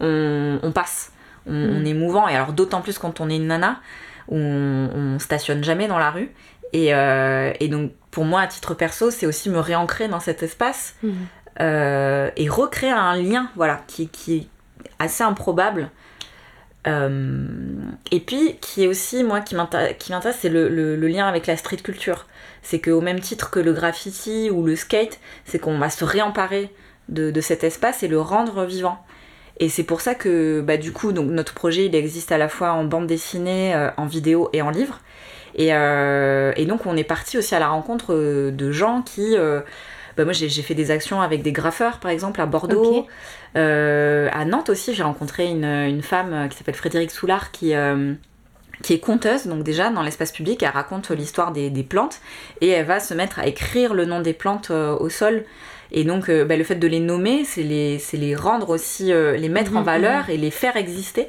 on, on passe, on, Mm. on est mouvant et alors d'autant plus quand on est une nana où on, on stationne jamais dans la rue et, euh, et donc pour moi à titre perso c'est aussi me réancrer dans cet espace euh, et recréer un lien voilà qui, qui est assez improbable et puis qui est aussi moi qui m'intér- qui m'intéresse c'est le, lien avec la street culture. C'est qu'au même titre que le graffiti ou le skate c'est qu'on va se réemparer de, cet espace et le rendre vivant. Et c'est pour ça que bah, du coup donc notre projet il existe à la fois en bande dessinée euh, en vidéo et en livre. Et, euh, et donc on est parti aussi à la rencontre euh, de gens qui euh, bah, moi j'ai fait des actions avec des graffeurs par exemple à Bordeaux. Euh, à Nantes aussi j'ai rencontré une, une femme euh, qui s'appelle Frédéric Soulard qui euh, qui est conteuse, donc déjà dans l'espace public, elle raconte l'histoire des, des plantes et elle va se mettre à écrire le nom des plantes euh, au sol. Et donc bah, le fait de les nommer, c'est les, les rendre aussi, les mettre en Mhm, valeur et les faire exister.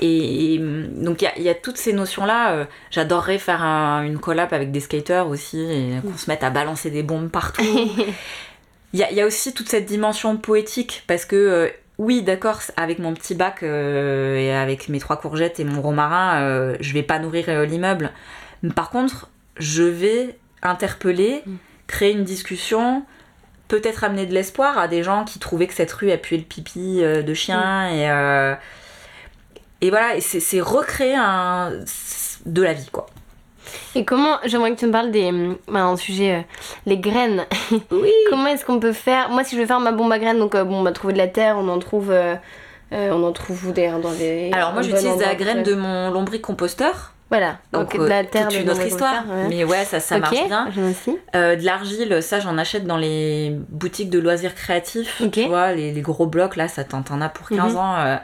Et, et, donc il y a, il y a toutes ces notions-là. euh, J'adorerais faire un- une collab avec des skaters aussi et qu'on se mette à balancer des bombes partout. Il y a, il y a aussi toute cette dimension poétique parce que euh, oui, d'accord, avec mon petit bac euh, et avec mes trois courgettes et mon romarin, euh, je vais pas nourrir euh, l'immeuble. Par contre, je vais interpeller, Mm. créer une discussion, peut-être amener de l'espoir à des gens qui trouvaient que cette rue a pué le pipi de chien et euh, et voilà, c'est c'est recréer un de la vie quoi. Et comment, j'aimerais que tu me parles des. bah, un sujet, euh, les graines. Oui. comment est-ce qu'on peut faire? Moi, si je veux faire ma bombe à graines, donc euh, bon, on va trouver de la terre, on en trouve. euh, on en trouve où d'ailleurs dans les. Alors moi j'utilise la graine de mon lombricomposteur. Voilà, donc, Donc, de la terre. toute de une autre histoire. ouais. Mais ouais, ça, ça marche bien. aussi. De l'argile, ça j'en achète dans les boutiques de loisirs créatifs. Ok. Tu vois, les, les gros blocs là, ça t'en t'en as pour 15 Mhm. ans.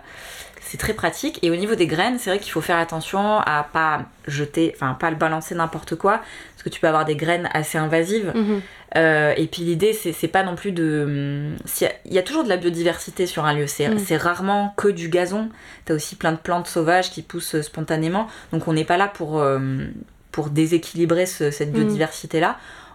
C'est très pratique. Et au niveau des graines, c'est vrai qu'il faut faire attention à pas jeter, enfin pas le balancer n'importe quoi, parce que tu peux avoir des graines assez invasives. Mhm. Euh, et puis l'idée, c'est c'est pas non plus de. a- Il y, a toujours de la biodiversité sur un lieu. C'est Mm. c'est rarement que du gazon. T'as aussi plein de plantes sauvages qui poussent euh, spontanément. Donc on n'est pas là pour, euh, pour déséquilibrer ce- cette Mm.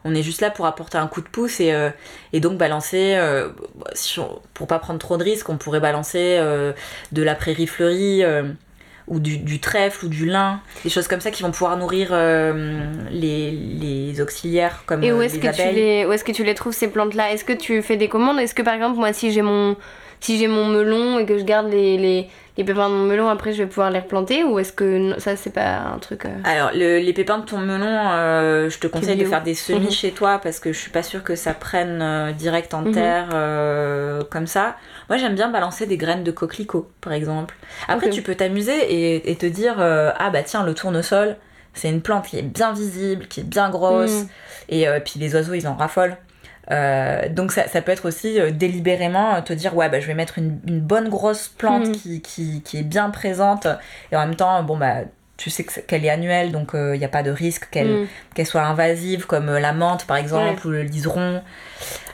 On est juste là pour apporter un coup de pouce et, euh, et donc balancer. euh, si on- pour pas prendre trop de risques, on pourrait balancer euh, de la prairie fleurie. euh, ou du, du trèfle ou du lin, des choses comme ça qui vont pouvoir nourrir euh, les, les auxiliaires comme Et où est-ce les que, tu les... où est-ce que tu les trouves ces plantes-là? Est-ce que tu fais des commandes? Est-ce que par exemple, moi, si j'ai mon. Si j'ai mon melon et que je garde les, les, les pépins de mon melon, après je vais pouvoir les replanter Ou est-ce que non, ça c'est pas un truc. euh, Alors, le- les pépins de ton melon, euh, je te conseille de faire des semis Mhm. chez toi parce que je suis pas sûre que ça prenne euh, direct en Mhm. terre comme ça. Moi, j'aime bien balancer des graines de coquelicot, par exemple. Après, tu peux t'amuser et, et te dire Ah, bah tiens, le tournesol, c'est une plante qui est bien visible, qui est bien grosse. Mhm. Et puis les oiseaux, ils en raffolent. Euh, donc ça, ça peut être aussi euh, délibérément euh, te dire ouais bah je vais mettre une, une bonne grosse plante Mhm. qui, qui, qui est bien présente et en même temps bon bah tu sais qu'elle est annuelle, donc il n'y a pas de risque qu'elle Mm. qu'elle soit invasive, comme la menthe par exemple, ou le liseron.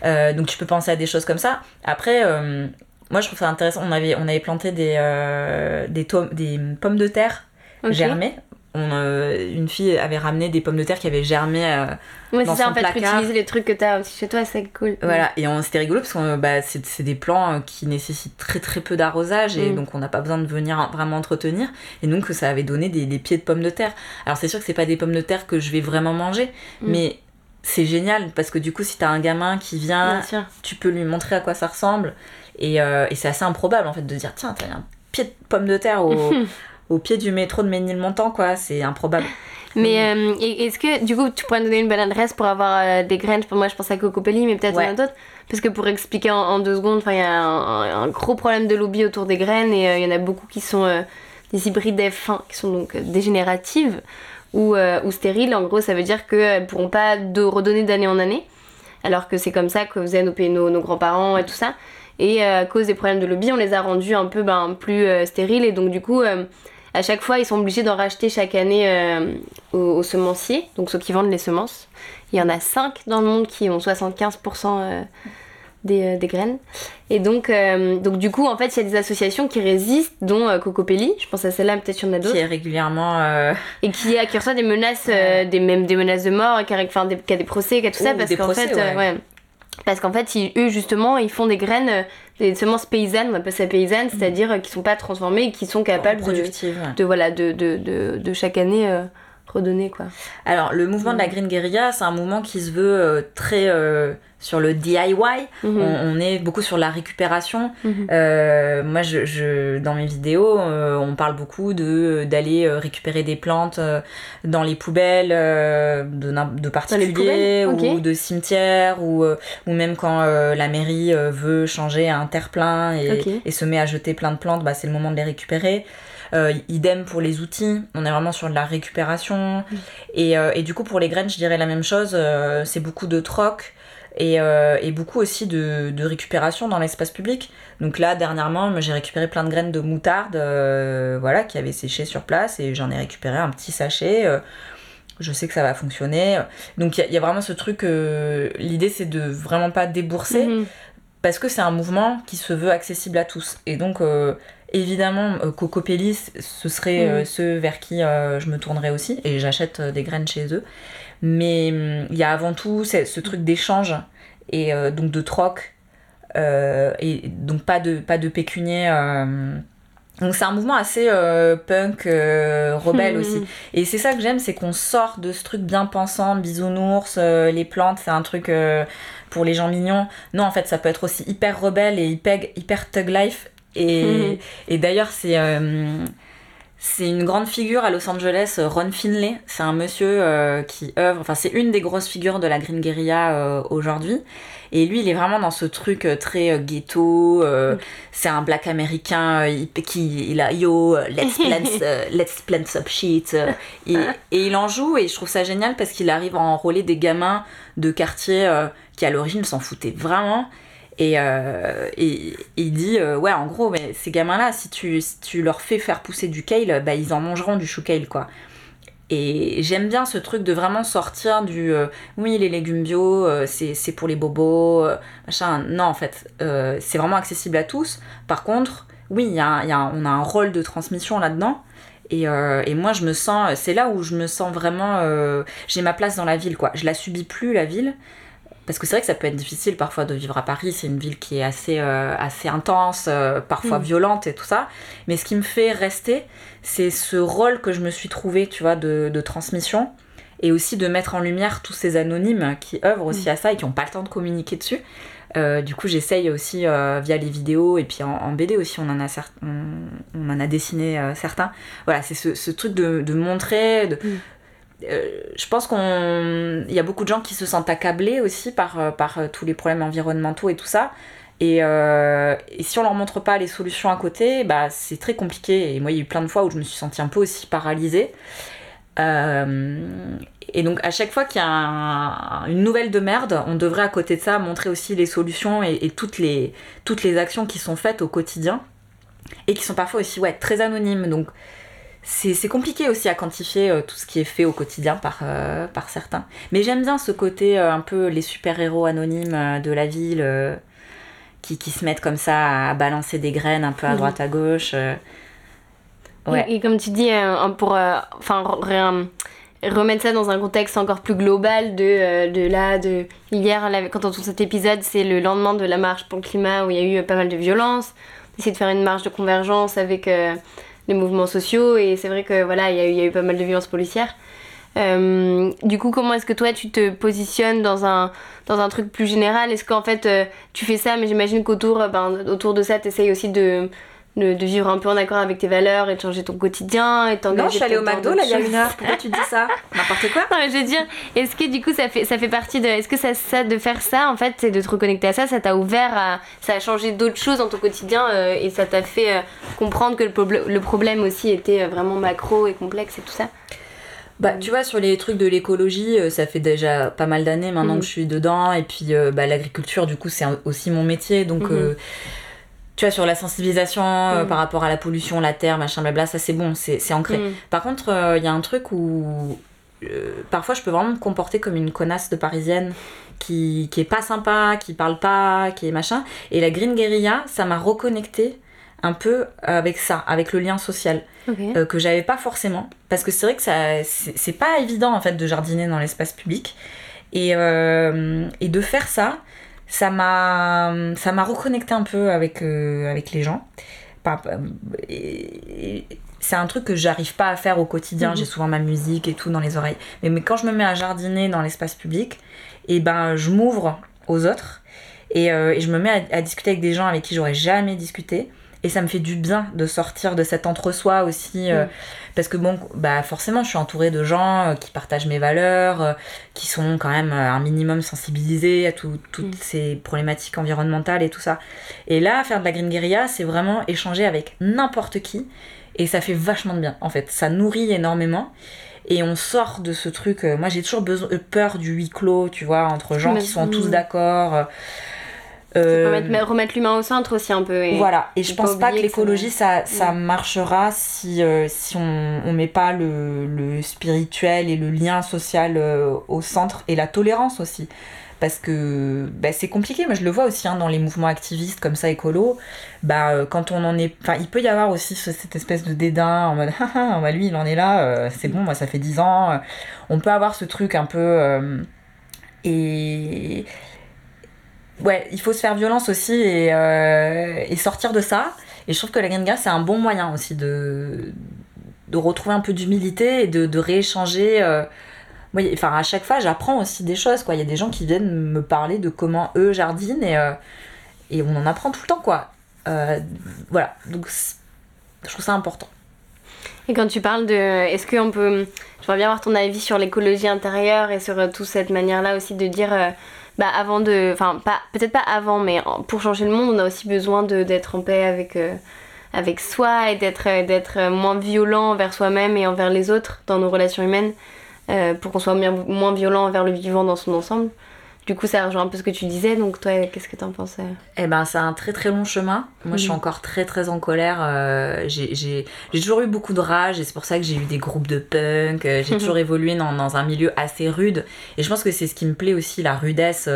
Euh, donc tu peux penser à des choses comme ça. Après, euh, moi je trouve ça intéressant. On avait, on avait planté des, euh, des, des pommes de terre germées. On, euh, une fille avait ramené des pommes de terre qui avaient germé. euh, Ouais, dans c'est ça, son en fait, placard. utiliser les trucs que t'as aussi chez toi, c'est cool. Voilà, et c'était rigolo parce que bah, c'est c'est des plants euh, qui nécessitent très très peu d'arrosage et Mm. donc on n'a pas besoin de venir vraiment entretenir. Et donc ça avait donné des, des pieds de pommes de terre. Alors c'est sûr que c'est pas des pommes de terre que je vais vraiment manger, Mm. mais c'est génial parce que du coup si t'as un gamin qui vient, tu peux lui montrer à quoi ça ressemble. Et, euh, et c'est assez improbable en fait de dire tiens, t'as un pied de pomme de terre au, au pied du métro de Ménilmontant quoi, c'est improbable. Mais euh, est-ce que du coup tu pourrais nous donner une bonne adresse pour avoir euh, des graines? Moi je pense à Cocopelli, mais peut-être Ouais. a d'autres. Parce que pour expliquer en, en deux secondes, il y a un, un gros problème de lobby autour des graines et euh, il y en a beaucoup qui sont des hybrides F1 qui sont donc dégénératives ou, ou stériles. En gros, ça veut dire qu'elles pourront pas de redonner d'année en année. Alors que c'est comme ça que faisaient nos, nos, nos grands-parents et tout ça. Et à cause des problèmes de lobby, on les a rendus un peu ben, plus stériles et donc du coup. À chaque fois, ils sont obligés d'en racheter chaque année euh, aux, aux semenciers, donc ceux qui vendent les semences. Il y en a 5 dans le monde qui ont 75% euh, des, euh, des graines. Et donc, euh, donc, du coup, en fait, il y a des associations qui résistent, dont Cocopelli, je pense à celle-là, peut-être qu'il y en a d'autres, Qui est régulièrement. et qui, qui reçoit des menaces, des, même des menaces de mort, qui a, enfin, des, qui a des procès, qui a tout ça, parce qu'en fait, ouais. ouais. Parce qu'en fait, ils- eux, justement, ils font des graines, euh, des semences paysannes, on appelle ça paysannes, c'est-à-dire euh, qui sont pas transformées et qui sont capables de, de, voilà, de, de, de, de chaque année euh, redonner, quoi. Alors, le mouvement de la Green Guerilla, c'est un mouvement qui se veut euh, très euh, sur le DIY. Mhm. On, on est beaucoup sur la récupération. Mhm. Euh, moi, je, je- dans mes vidéos, on parle beaucoup de d'aller récupérer des plantes dans les poubelles de, de particuliers ou de cimetières ou, ou même quand la mairie veut changer un terre-plein et, et se met à jeter plein de plantes, bah, c'est le moment de les récupérer. Euh, idem pour les outils, on est vraiment sur de la récupération. Et, euh, et du coup, pour les graines, je dirais la même chose. euh, c'est beaucoup de troc et, et beaucoup aussi de, de récupération dans l'espace public. Donc là, dernièrement, j'ai récupéré plein de graines de moutarde voilà, qui avaient séché sur place et j'en ai récupéré un petit sachet. je sais que ça va fonctionner. Donc il y, a- il y a vraiment ce truc. euh, L'idée, c'est de vraiment pas débourser Mhm. parce que c'est un mouvement qui se veut accessible à tous. Et donc, euh, évidemment, euh, Cocopelli, c- ce serait euh, Mhm. ceux vers qui euh, je me tournerais aussi, et j'achète des graines chez eux. Mais hum, il y a avant tout ce, truc d'échange, et donc de troc, et donc pas de, pas de pécunier. donc c'est un mouvement assez euh, punk, euh, rebelle Mhm. aussi. Et c'est ça que j'aime, c'est qu'on sort de ce truc bien pensant, bisounours, euh, les plantes, c'est un truc pour les gens mignons. Non, en fait, ça peut être aussi hyper rebelle et hyper, hyper thug life. Et, Mhm. et d'ailleurs, c'est euh, c'est une grande figure à Los Angeles, euh, Ron Finlay. C'est un monsieur euh, qui œuvre, enfin, c'est une des grosses figures de la Green Guerilla euh, aujourd'hui. Et lui, il est vraiment dans ce truc très ghetto. euh, C'est un black américain il- qui il a yo, let's plant, let's plant some shit. et, et il en joue et je trouve ça génial parce qu'il arrive à enrôler des gamins de quartier qui à l'origine s'en foutaient vraiment. Et, euh, et- et il dit, euh, ouais, en gros, mais ces gamins-là, si tu, si tu leur fais faire pousser du kale, bah, ils en mangeront du chou kale, quoi. Et j'aime bien ce truc de vraiment sortir du euh, oui, les légumes bio, c'est pour les bobos, machin. Non, en fait, c'est vraiment accessible à tous. Par contre, oui, y a, y a on a un rôle de transmission là-dedans. Et, euh, et moi, je me sens, c'est là où je me sens vraiment, j'ai ma place dans la ville, quoi. Je la subis plus, la ville. Parce que c'est vrai que ça peut être difficile parfois de vivre à Paris, c'est une ville qui est assez, euh, assez intense, euh, parfois Mm. violente et tout ça. Mais ce qui me fait rester, c'est ce rôle que je me suis trouvé, tu vois, de, de transmission. Et aussi de mettre en lumière tous ces anonymes qui œuvrent aussi à ça et qui n'ont pas le temps de communiquer dessus. Euh, du coup, j'essaye aussi euh, via les vidéos et puis en, en BD aussi, on en a, on, on en a dessiné euh, certains. Voilà, c'est ce, ce truc de, de montrer. De, Mm. Euh, je pense qu'on, il y a beaucoup de gens qui se sentent accablés aussi par, euh, par euh, tous les problèmes environnementaux et tout ça. Et, si on leur montre pas les solutions à côté, bah c'est très compliqué. Et moi, il y a eu plein de fois où je me suis sentie un peu aussi paralysée. Et donc à chaque fois qu'il y a un- une nouvelle de merde, on devrait à côté de ça montrer aussi les solutions et, et toutes, les, toutes les actions qui sont faites au quotidien et qui sont parfois aussi ouais, très anonymes. Donc c'est compliqué aussi à quantifier euh, tout ce qui est fait au quotidien par, euh, par certains. Mais j'aime bien ce côté euh, un peu les super-héros anonymes de la ville qui, qui, se mettent comme ça à balancer des graines un peu à droite à gauche. Ouais. Et, comme tu dis, pour enfin remettre ça dans un contexte encore plus global de, de là, de hier, quand on tourne cet épisode, c'est le lendemain de la marche pour le climat où il y a eu pas mal de violence. On essaie de faire une marche de convergence avec mouvements sociaux et c'est vrai que voilà, il y, a eu pas mal de violences policières. Euh, du coup, comment est-ce que toi tu te positionnes dans un, dans un truc plus général? Est-ce qu'en fait euh, tu fais ça, mais j'imagine qu'autour ben, autour de ça, tu essayes aussi de, de, vivre un peu en accord avec tes valeurs et de changer ton quotidien et Non, je suis allée au McDo là il y a une heure. Pourquoi tu dis ça N'importe quoi Non, mais je veux dire, est-ce que du coup ça fait, ça fait partie de. Est-ce que ça, ça, de faire ça en fait, c'est de te reconnecter à ça, ça t'a ouvert à. Ça a changé d'autres choses dans ton quotidien euh, et ça t'a fait euh, comprendre que le, le, problème aussi était euh, vraiment macro et complexe et tout ça? Bah, tu vois, sur les trucs de l'écologie, ça fait déjà pas mal d'années maintenant que je suis dedans. Et puis, bah, l'agriculture, du coup, c'est aussi mon métier. Donc, mm-hmm tu vois, sur la sensibilisation euh, mm. par rapport à la pollution, la terre, machin, blabla, ça c'est bon, c'est ancré. Mm. Par contre, il euh, y a un truc où euh, parfois je peux vraiment me comporter comme une connasse de parisienne qui, qui est pas sympa, qui parle pas, qui est machin. Et la Green Guerilla, ça m'a reconnecté un peu avec ça, avec le lien social que j'avais pas forcément. Parce que c'est vrai que ça c'est pas évident en fait de jardiner dans l'espace public. Et, et de faire ça, ça m'a ça m'a reconnecté un peu avec euh, avec les gens c'est un truc que j'arrive pas à faire au quotidien mhm. j'ai souvent ma musique et tout dans les oreilles mais, mais quand je me mets à jardiner dans l'espace public et eh ben je m'ouvre aux autres et, euh, et, je me mets à, discuter avec des gens avec qui j'aurais jamais discuté et ça me fait du bien de sortir de cet entre-soi aussi euh, mm. Parce que bon bah forcément je suis entourée de gens euh, qui partagent mes valeurs euh, qui sont quand même un minimum sensibilisés à toutes mm. ces problématiques environnementales et tout ça. Et là faire de la green guerilla c'est vraiment échanger avec n'importe qui. Et ça fait vachement de bien en fait. Ça nourrit énormément. Et on sort de ce truc moi j'ai toujours besoin, peur du huis clos tu vois entre gens qui sont tous d'accord euh, remettre, l'humain au centre aussi un peu. voilà, et je pense pas que l'écologie ça, ça, marchera si, euh, si on, on met pas le, le, spirituel et le lien social euh, au centre et la tolérance aussi. Parce que bah, c'est compliqué, moi je le vois aussi hein, dans les mouvements activistes comme ça écolo. Bah, quand on en est. Enfin, il peut y avoir aussi cette espèce de dédain en mode ah, bah, lui il en est là, c'est bon, moi ça fait 10 ans. On peut avoir ce truc un peu. et ouais, il faut se faire violence aussi et, euh, et sortir de ça. Et je trouve que la Gringa, c'est un bon moyen aussi de, de retrouver un peu d'humilité et de, rééchanger. Euh, enfin, à chaque fois, j'apprends aussi des choses. Il y a des gens qui viennent me parler de comment eux jardinent et, euh, et on en apprend tout le temps. quoi. voilà, donc je trouve ça important. Et quand tu parles de. Est-ce qu'on peut. Je voudrais bien avoir ton avis sur l'écologie intérieure et sur toute cette manière-là aussi de dire bah, avant de. Enfin, pas, peut-être pas avant, mais pour changer le monde, on a aussi besoin d'être en paix avec, euh, soi et d'être euh, d'être moins violent envers soi-même et envers les autres dans nos relations humaines euh, pour qu'on soit moins violent envers le vivant dans son ensemble. Du coup, ça rejoint un peu ce que tu disais, donc toi, qu'est-ce que t'en penses Eh ben, c'est un très très long chemin. Moi, je suis mhm. encore très très en colère. Euh, j'ai toujours eu beaucoup de rage et c'est pour ça que j'ai eu des groupes de punk. Euh, j'ai toujours évolué dans, dans, un milieu assez rude. Et je pense que c'est ce qui me plaît aussi, la rudesse.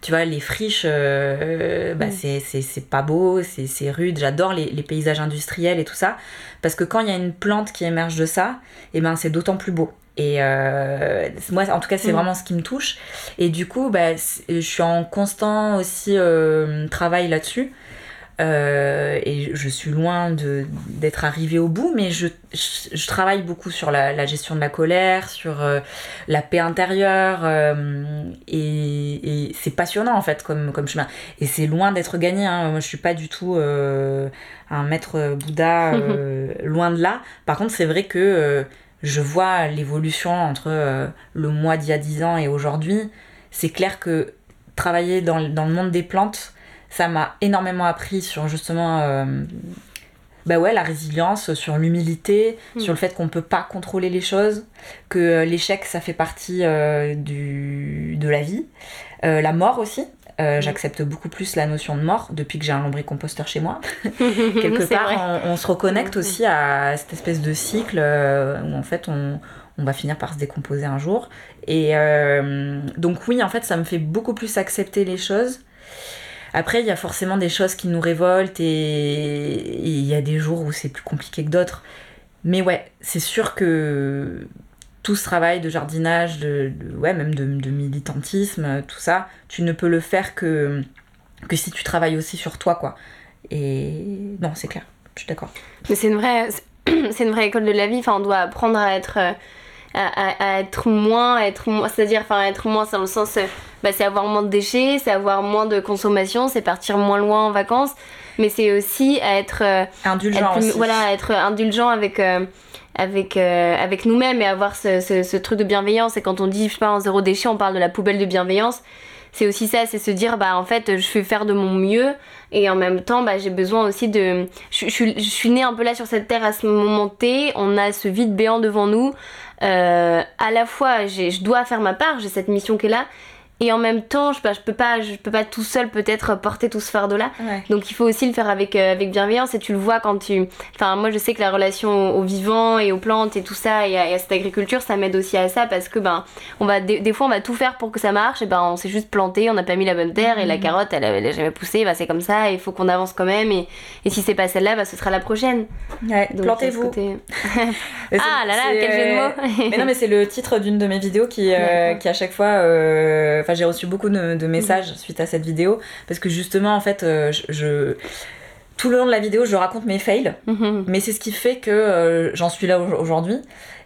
Euh, tu vois, les friches, bah, mm. c'est pas beau, c'est rude. J'adore les, les, paysages industriels et tout ça. Parce que quand il y a une plante qui émerge de ça, eh ben, c'est d'autant plus beau. Et euh, moi, en tout cas, c'est mm. vraiment ce qui me touche. Et du coup, bah, je suis en constant aussi euh, travail là-dessus. Euh, et je suis loin d'être arrivée au bout, mais je, je, travaille beaucoup sur la, la, gestion de la colère, sur la paix intérieure, et, et c'est passionnant en fait comme, comme chemin. Et c'est loin d'être gagné, hein. moi je suis pas du tout un maître Bouddha, loin de là. Par contre, c'est vrai que je vois l'évolution entre euh, le mois d'il y a 10 ans et aujourd'hui. C'est clair que travailler dans, dans, le monde des plantes, ça m'a énormément appris sur justement euh, bah ouais, la résilience, sur l'humilité, hmm. sur le fait qu'on ne peut pas contrôler les choses, que euh, l'échec, ça fait partie du, de la vie. la mort aussi, Euh, j'accepte beaucoup plus la notion de mort depuis que j'ai un lombricomposteur chez moi. Quelque part, on, se reconnecte aussi à cette espèce de cycle où en fait on, on, va finir par se décomposer un jour. Et donc oui, en fait, ça me fait beaucoup plus accepter les choses. Après, il y a forcément des choses qui nous révoltent et il y a des jours où c'est plus compliqué que d'autres. Mais ouais, c'est sûr que tout ce travail de jardinage, de, ouais, même de, militantisme, tout ça, tu ne peux le faire que, que si tu travailles aussi sur toi, quoi. Et non, c'est clair, je suis d'accord. Mais c'est une vraie, c'est une vraie école de la vie. Enfin, on doit apprendre à être, à, être moins, à être moins, c'est-à-dire, enfin, être moins, dans le sens, bah, c'est avoir moins de déchets, c'est avoir moins de consommation, c'est partir moins loin en vacances. Mais c'est aussi être euh, indulgent voilà être indulgent avec euh, avec euh, avec nous-mêmes et avoir ce, ce, truc de bienveillance. Et quand on dit je sais pas en zéro déchet on parle de la poubelle de bienveillance. C'est aussi ça c'est se dire bah en fait je fais faire de mon mieux. Et en même temps bah, j'ai besoin aussi de je, je, suis née un peu là sur cette terre à ce moment T on a ce vide béant devant nous. À la fois je dois faire ma part j'ai cette mission qui est là et en même temps je, je peux pas je peux pas tout seul peut-être porter tout ce fardeau là donc il faut aussi le faire avec euh, avec bienveillance. Et tu le vois quand tu enfin moi je sais que la relation aux vivants et aux plantes et tout ça et à, cette agriculture ça m'aide aussi à ça parce que ben on va des, fois on va tout faire pour que ça marche. Et ben on s'est juste planté on n'a pas mis la bonne terre et la mhm. carotte elle, elle, jamais poussé bah c'est comme ça. Il faut qu'on avance quand même. Et, et si c'est pas celle-là bah ce sera la prochaine. Plantez-vous. ah là là quel jeu de mots. Mais non mais c'est le titre d'une de mes vidéos qui euh, qui à chaque fois euh, j'ai reçu beaucoup de, messages suite à cette vidéo parce que justement, en fait, euh, je, tout le long de la vidéo, je raconte mes fails, mhm. mais c'est ce qui fait que euh, j'en suis là aujourd'hui.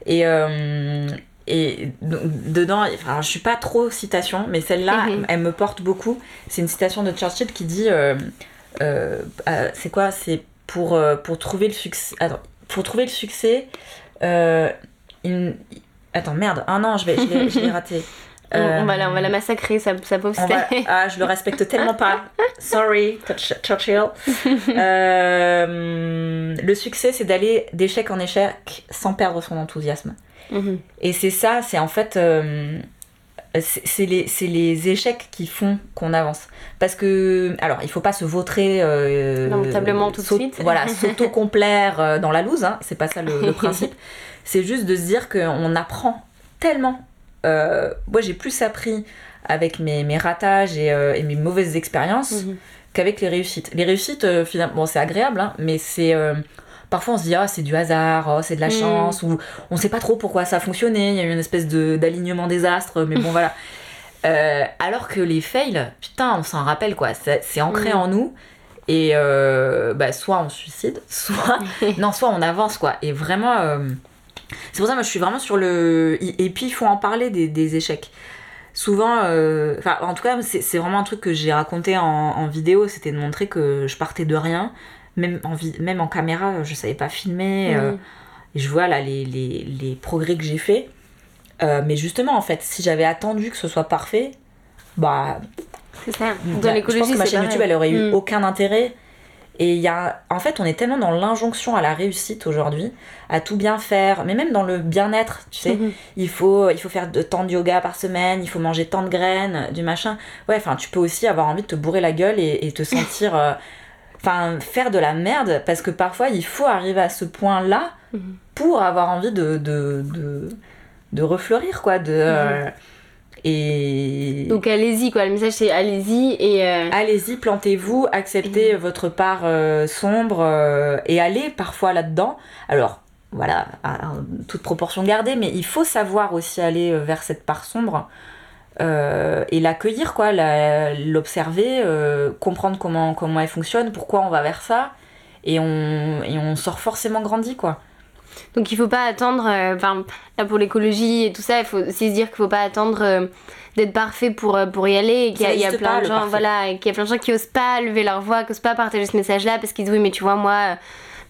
Et, euh, et dedans, enfin, je suis pas trop citation, mais celle-là, mhm. elle me porte beaucoup. C'est une citation de Churchill qui dit c'est quoi? C'est pour, pour trouver le succès. Attends, pour trouver le succès. Une... Attends, merde, ah non, je vais, je l'ai raté. On, va la, on va la massacrer, sa, sa pauvre Ah, je le respecte tellement pas. Sorry, Churchill. Euh, le succès, c'est d'aller d'échec en échec sans perdre son enthousiasme. Mhm. Et c'est ça, c'est en fait. Euh, c'est les, les, échecs qui font qu'on avance. Parce que, alors, il faut pas se vautrer. Euh, Lamentablement tout de suite. Voilà, s'auto-complaire dans la loose, hein, c'est pas ça le, le principe. c'est juste de se dire qu'on apprend tellement euh, moi j'ai plus appris avec mes, mes ratages et, euh, et, mes mauvaises expériences mhm. qu'avec les réussites. Les réussites, euh, finalement, bon, c'est agréable, hein, mais c'est. parfois on se dit, ah, c'est du hasard, oh, c'est de la mhm. chance, ou on sait pas trop pourquoi ça a fonctionné, il y a eu une espèce d'alignement des astres, mais bon, voilà. alors que les fails, putain, on s'en rappelle, quoi, c'est ancré mhm. en nous. Et bah, soit on suicide, soit. non, soit on avance, quoi. Et vraiment c'est pour ça, moi, je suis vraiment sur le. Et puis, il faut en parler des, échecs. Souvent, euh, enfin, en tout cas, c'est vraiment un truc que j'ai raconté en, vidéo, c'était de montrer que je partais de rien. Même en, même en caméra, je savais pas filmer. Euh, et je vois là les, les, les progrès que j'ai fait. Euh, mais justement, en fait, si j'avais attendu que ce soit parfait, bah. C'est ça. Dans l'écologie, je pense que ma chaîne YouTube, elle aurait eu mm. aucun intérêt. Et il y a, en fait, on est tellement dans l'injonction à la réussite aujourd'hui, à tout bien faire, mais même dans le bien-être, tu sais. Mhm. Il, faut, il faut faire de, tant de yoga par semaine, il faut manger tant de graines, du machin. Ouais, enfin, tu peux aussi avoir envie de te bourrer la gueule et, te sentir. Euh, enfin, faire de la merde, parce que parfois, il faut arriver à ce point-là mhm. pour avoir envie de, de, de, refleurir, quoi. De. Euh, mhm. Et... Donc allez-y, quoi. Le message c'est allez-y et. Euh, allez-y, plantez-vous, acceptez votre part euh, sombre euh, et allez parfois là-dedans. Alors, voilà, à, toute proportion gardée, mais il faut savoir aussi aller vers cette part sombre et l'accueillir, quoi, l'observer, comprendre comment, comment elle fonctionne, pourquoi on va vers ça, et on, et on sort forcément grandi, quoi. Donc il faut pas attendre, euh, enfin là pour l'écologie et tout ça, il faut aussi se dire qu'il faut pas attendre euh, d'être parfait pour, euh, pour y aller et qu'il y, a plein de gens, voilà, qu'il y a plein de gens qui osent pas lever leur voix, qui osent pas partager ce message-là parce qu'ils disent oui mais tu vois moi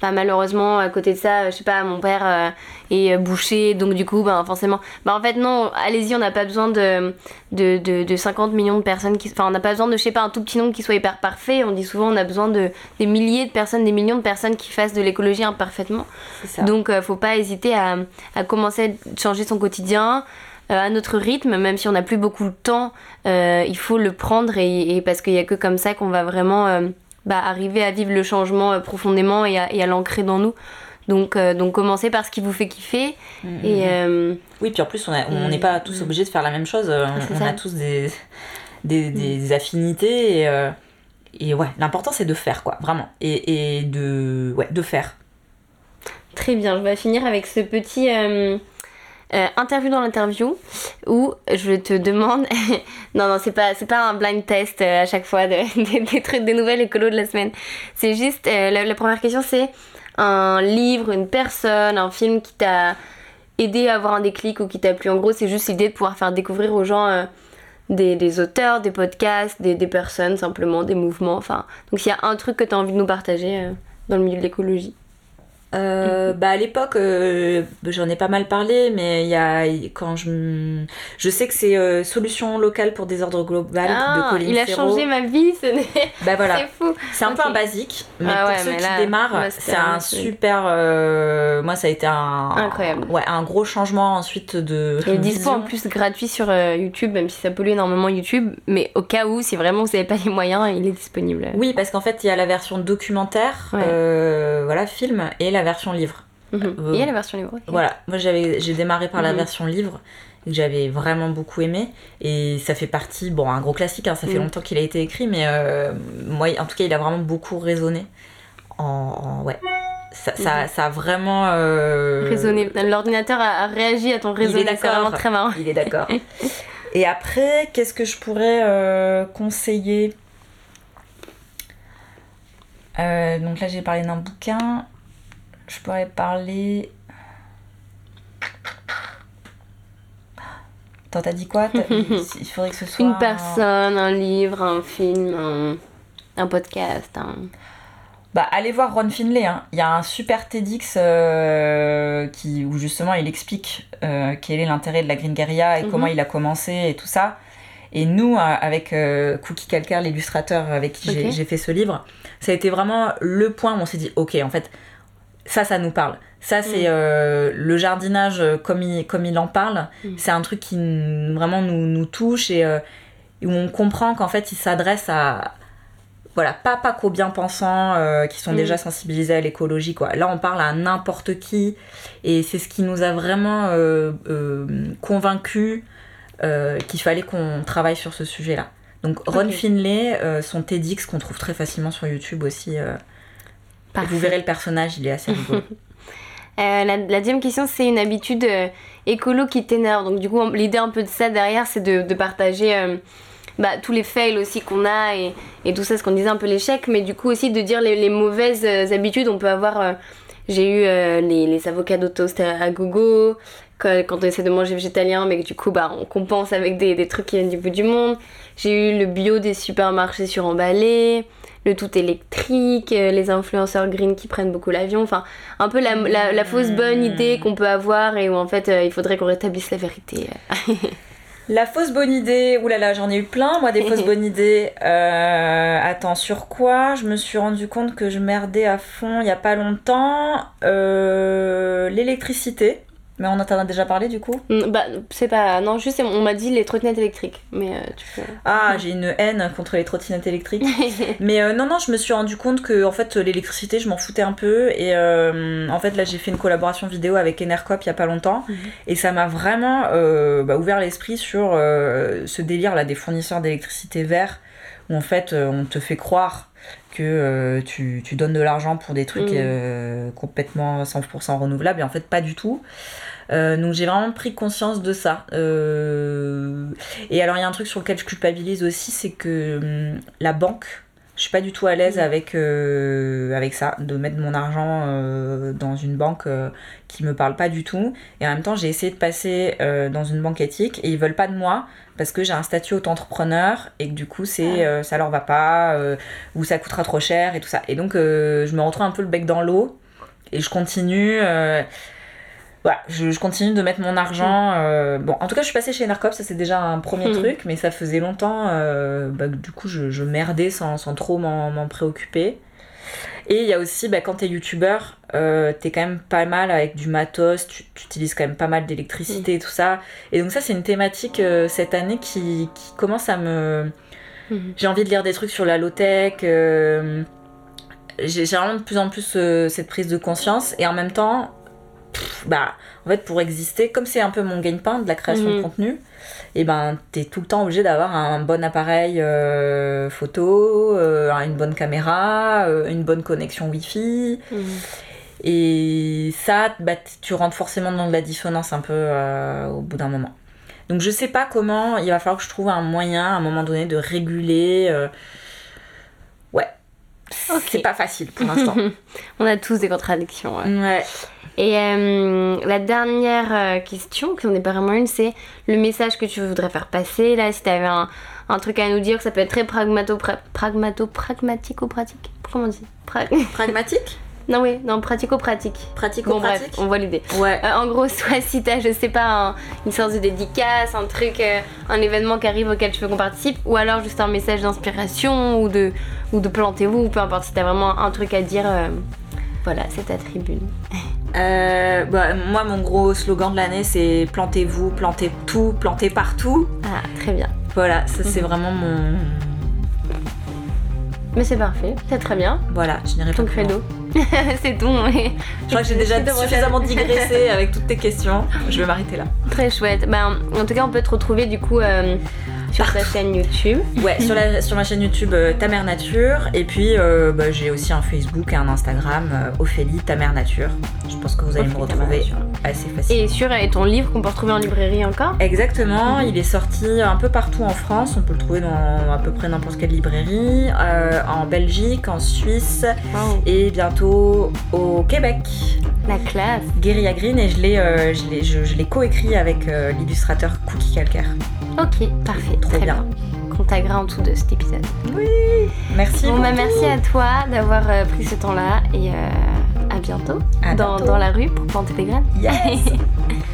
malheureusement, à côté de ça, je sais pas, mon père euh, est bouché, donc du coup, ben, forcément. Ben, en fait, non, allez-y, on n'a pas besoin de, de, de, 50 millions de personnes qui. Enfin, on n'a pas besoin de, je sais pas, un tout petit nombre qui soit hyper parfait. On dit souvent, on a besoin de des milliers de personnes, des millions de personnes qui fassent de l'écologie imparfaitement. Donc, euh, faut pas hésiter à, à commencer à changer son quotidien. à notre rythme, même si on n'a plus beaucoup de temps, il faut le prendre et, parce qu'il n'y a que comme ça qu'on va vraiment bah, arriver à vivre le changement profondément et à, l'ancrer dans nous. Donc, donc commencez par ce qui vous fait kiffer. Mm-hmm. Et, oui, puis en plus, on n'est pas tous obligés de faire la même chose. on, a tous des, des, des affinités. Et, et ouais, l'important c'est de faire quoi, vraiment. Et, et, de, ouais, de faire. Très bien, je vais finir avec ce petit euh, euh, interview dans l'interview où je te demande. non, non, c'est pas, c'est pas un blind test euh, à chaque fois de, des, trucs, des nouvelles écolo de la semaine. C'est juste, la, première question c'est un livre, une personne, un film qui t'a aidé à avoir un déclic ou qui t'a plu. En gros, c'est juste l'idée de pouvoir faire découvrir aux gens des, auteurs, des podcasts, des, personnes simplement, des mouvements. Enfin, donc s'il y a un truc que tu as envie de nous partager euh, dans le milieu de l'écologie. Euh, bah à l'époque, euh, j'en ai pas mal parlé, mais il y a quand je je sais que c'est euh, solution locale pour désordre global ah, de Colin Il a changé ma vie, ce Bah voilà. c'est fou. C'est un peu un basique, mais ah pour ceux qui démarrent, c'est un super. moi, ça a été un incroyable. Ouais, un gros changement ensuite de. Il est dispo en plus gratuit sur YouTube, même si ça pollue énormément YouTube, mais au cas où, si vraiment vous n'avez pas les moyens, il est disponible. Oui, parce qu'en fait, il y a la version documentaire, voilà, film, et la version livre. Mhm. Il y a la version livre. Voilà, moi j'avais, j'ai démarré par la mhm. version livre que j'avais vraiment beaucoup aimé et ça fait partie, bon un gros classique, hein, ça fait mhm. longtemps qu'il a été écrit, mais euh, moi en tout cas il a vraiment beaucoup résonné. En, ouais, ça, ça, a vraiment euh... résonné. L'ordinateur a, réagi à ton réseau. Il est d'accord. très marrant. Il est d'accord. et après, qu'est-ce que je pourrais euh, conseiller? Euh, Donc là j'ai parlé d'un bouquin je pourrais parler. Attends, t'as dit quoi? Il faudrait que ce soit. Une personne, un, livre, un film, un, podcast. Bah, allez voir Ron Finlay. Hein. Il y a un super TEDx euh, qui, où justement il explique euh, quel est l'intérêt de la Green Guerilla et mhm. comment il a commencé et tout ça. Et nous, euh, avec Cookie Calcar, l'illustrateur avec qui j'ai fait ce livre, ça a été vraiment le point où on s'est dit ok, en fait, ça, ça nous parle. Ça, c'est mm. euh, le jardinage euh, comme il, comme il en parle. Mm. C'est un truc qui vraiment nous, nous touche et euh, où on comprend qu'en fait, il s'adresse à. Voilà, pas, pas qu'aux bien-pensants qui sont mm. déjà sensibilisés à l'écologie, quoi. Là, on parle à n'importe qui et c'est ce qui nous a vraiment convaincus qu'il fallait qu'on travaille sur ce sujet-là. Donc, Ron Finlay, son TEDx qu'on trouve très facilement sur YouTube aussi. Vous verrez le personnage, il est assez rigolo. Euh, la, deuxième question, c'est une habitude euh, écolo qui t'énerve. Donc, du coup, l'idée un peu de ça derrière, c'est de, partager euh, bah, tous les fails aussi qu'on a et, et, tout ça, ce qu'on disait un peu l'échec, mais du coup aussi de dire les, mauvaises habitudes. On peut avoir. J'ai eu les, les avocats toast à, gogo, quand, on essaie de manger végétalien, mais que du coup, bah, on compense avec des, des trucs qui viennent du bout du monde. J'ai eu le bio des supermarchés suremballés le tout électrique, euh, les influenceurs green qui prennent beaucoup l'avion, enfin un peu la, fausse bonne hmm. idée qu'on peut avoir et où en fait euh, il faudrait qu'on rétablisse la vérité. La fausse bonne idée, oulala, j'en ai eu plein, moi, des fausses bonnes idées. Euh, attends, sur quoi? Je me suis rendu compte que je merdais à fond il y a pas longtemps. L'électricité. Mais on en a déjà parlé du coup mm, Bah, c'est pas. Non, juste on m'a dit les trottinettes électriques. Mais euh, tu fais... Ah, j'ai une haine contre les trottinettes électriques. mais euh, non, non, je me suis rendu compte que en fait, l'électricité, je m'en foutais un peu. Et euh, en fait, là, j'ai fait une collaboration vidéo avec Enercop il y a pas longtemps. Mhm. Et ça m'a vraiment bah, ouvert l'esprit sur ce délire là des fournisseurs d'électricité verts. Où en fait, on te fait croire que tu, tu, donnes de l'argent pour des trucs mhm. complètement 100% renouvelables. Et en fait, pas du tout. Euh, donc j'ai vraiment pris conscience de ça. Euh, et alors il y a un truc sur lequel je culpabilise aussi, c'est que hum, la banque, je suis pas du tout à l'aise avec, euh, avec ça, de mettre mon argent dans une banque qui me parle pas du tout. Et en même temps, j'ai essayé de passer dans une banque éthique et ils veulent pas de moi parce que j'ai un statut auto-entrepreneur et que du coup, c'est, ça leur va pas ou ça coûtera trop cher et tout ça. Et donc, je me retrouve un peu le bec dans l'eau et je continue voilà, je, continue de mettre mon argent. Mm. Euh, bon, en tout cas, je suis passée chez Narcop, ça c'est déjà un premier mm. truc, mais ça faisait longtemps euh, bah, du coup je, je merdais sans, sans trop m'en préoccuper. Et il y a aussi, bah, quand t'es youtubeur, euh, t'es quand même pas mal avec du matos, tu, tu utilises quand même pas mal d'électricité et tout ça. Et donc ça, c'est une thématique euh, cette année qui, qui commence à me... J'ai envie de lire des trucs sur la low-tech. euh, J'ai j'ai vraiment de plus en plus euh, cette prise de conscience. Et en même temps, pff, bah, en fait, pour exister, comme c'est un peu mon gagne-pain de la création de Mhm. contenu, et ben, t'es tout le temps obligé d'avoir un bon appareil euh, photo, euh, une bonne caméra, euh, une bonne connexion Wi-Fi. Mhm. Et ça, bah, tu rentres forcément dans de la dissonance un peu au bout d'un moment. Donc je sais pas comment, il va falloir que je trouve un moyen à un moment donné de réguler. Ouais. C'est pas facile pour l'instant. On a tous des contradictions. ouais. ouais. Et euh, la dernière euh, question, qui n'en est pas vraiment une, c'est le message que tu voudrais faire passer. Là, si tu avais un, un truc à nous dire, ça peut être très pragmato, pra- pragmato pragmatico-pratique? Comment on dit? Pra- Pragmatique? Non, oui, non, pratico-pratique. Bon, bref, Pratico-pratique? on voit l'idée. Ouais. Euh, en gros, soit si t'as, je sais pas, un- une sorte de dédicace, un truc, euh, un événement qui arrive auquel tu veux qu'on participe, ou alors juste un message d'inspiration ou de, ou de plantez-vous, ou peu importe, si t'as vraiment un truc à dire, euh, voilà, c'est ta tribune. Euh, bah, moi, mon gros slogan de l'année, c'est plantez-vous, plantez tout, plantez partout. Ah, très bien. Voilà, ça c'est Mhm. vraiment mon. Mais c'est parfait, c'est très bien. Voilà, je n'irai pas Ton credo. c'est ton. mais- Je crois que j'ai déjà suffisamment digressé avec toutes tes questions. Je vais m'arrêter là. Très chouette. Ben, en tout cas, on peut te retrouver du coup euh, sur ta chaîne YouTube. Ouais, sur, la, sur ma chaîne YouTube euh, Ta Mère Nature. Et puis euh, bah, j'ai aussi un Facebook et un Instagram, euh, Ophélie Ta Mère Nature. Je pense que vous allez me Ophélie, retrouver assez facilement. Et sur et ton livre qu'on peut retrouver en librairie encore? Exactement, Mhm. il est sorti un peu partout en France, on peut le trouver dans à peu près n'importe quelle librairie, en Belgique, en Suisse Wow. et bientôt au Québec. La classe. Guérilla Green et je l'ai je coécrit avec l'illustrateur Cookie Calcaire. Ok, parfait. Trop très bien. bien. Qu'on taguera en dessous de cet épisode. Merci Bon, bah, merci à toi d'avoir euh, pris ce temps-là et euh, à bientôt. À dans, bientôt. dans la rue pour planter des graines. Yes.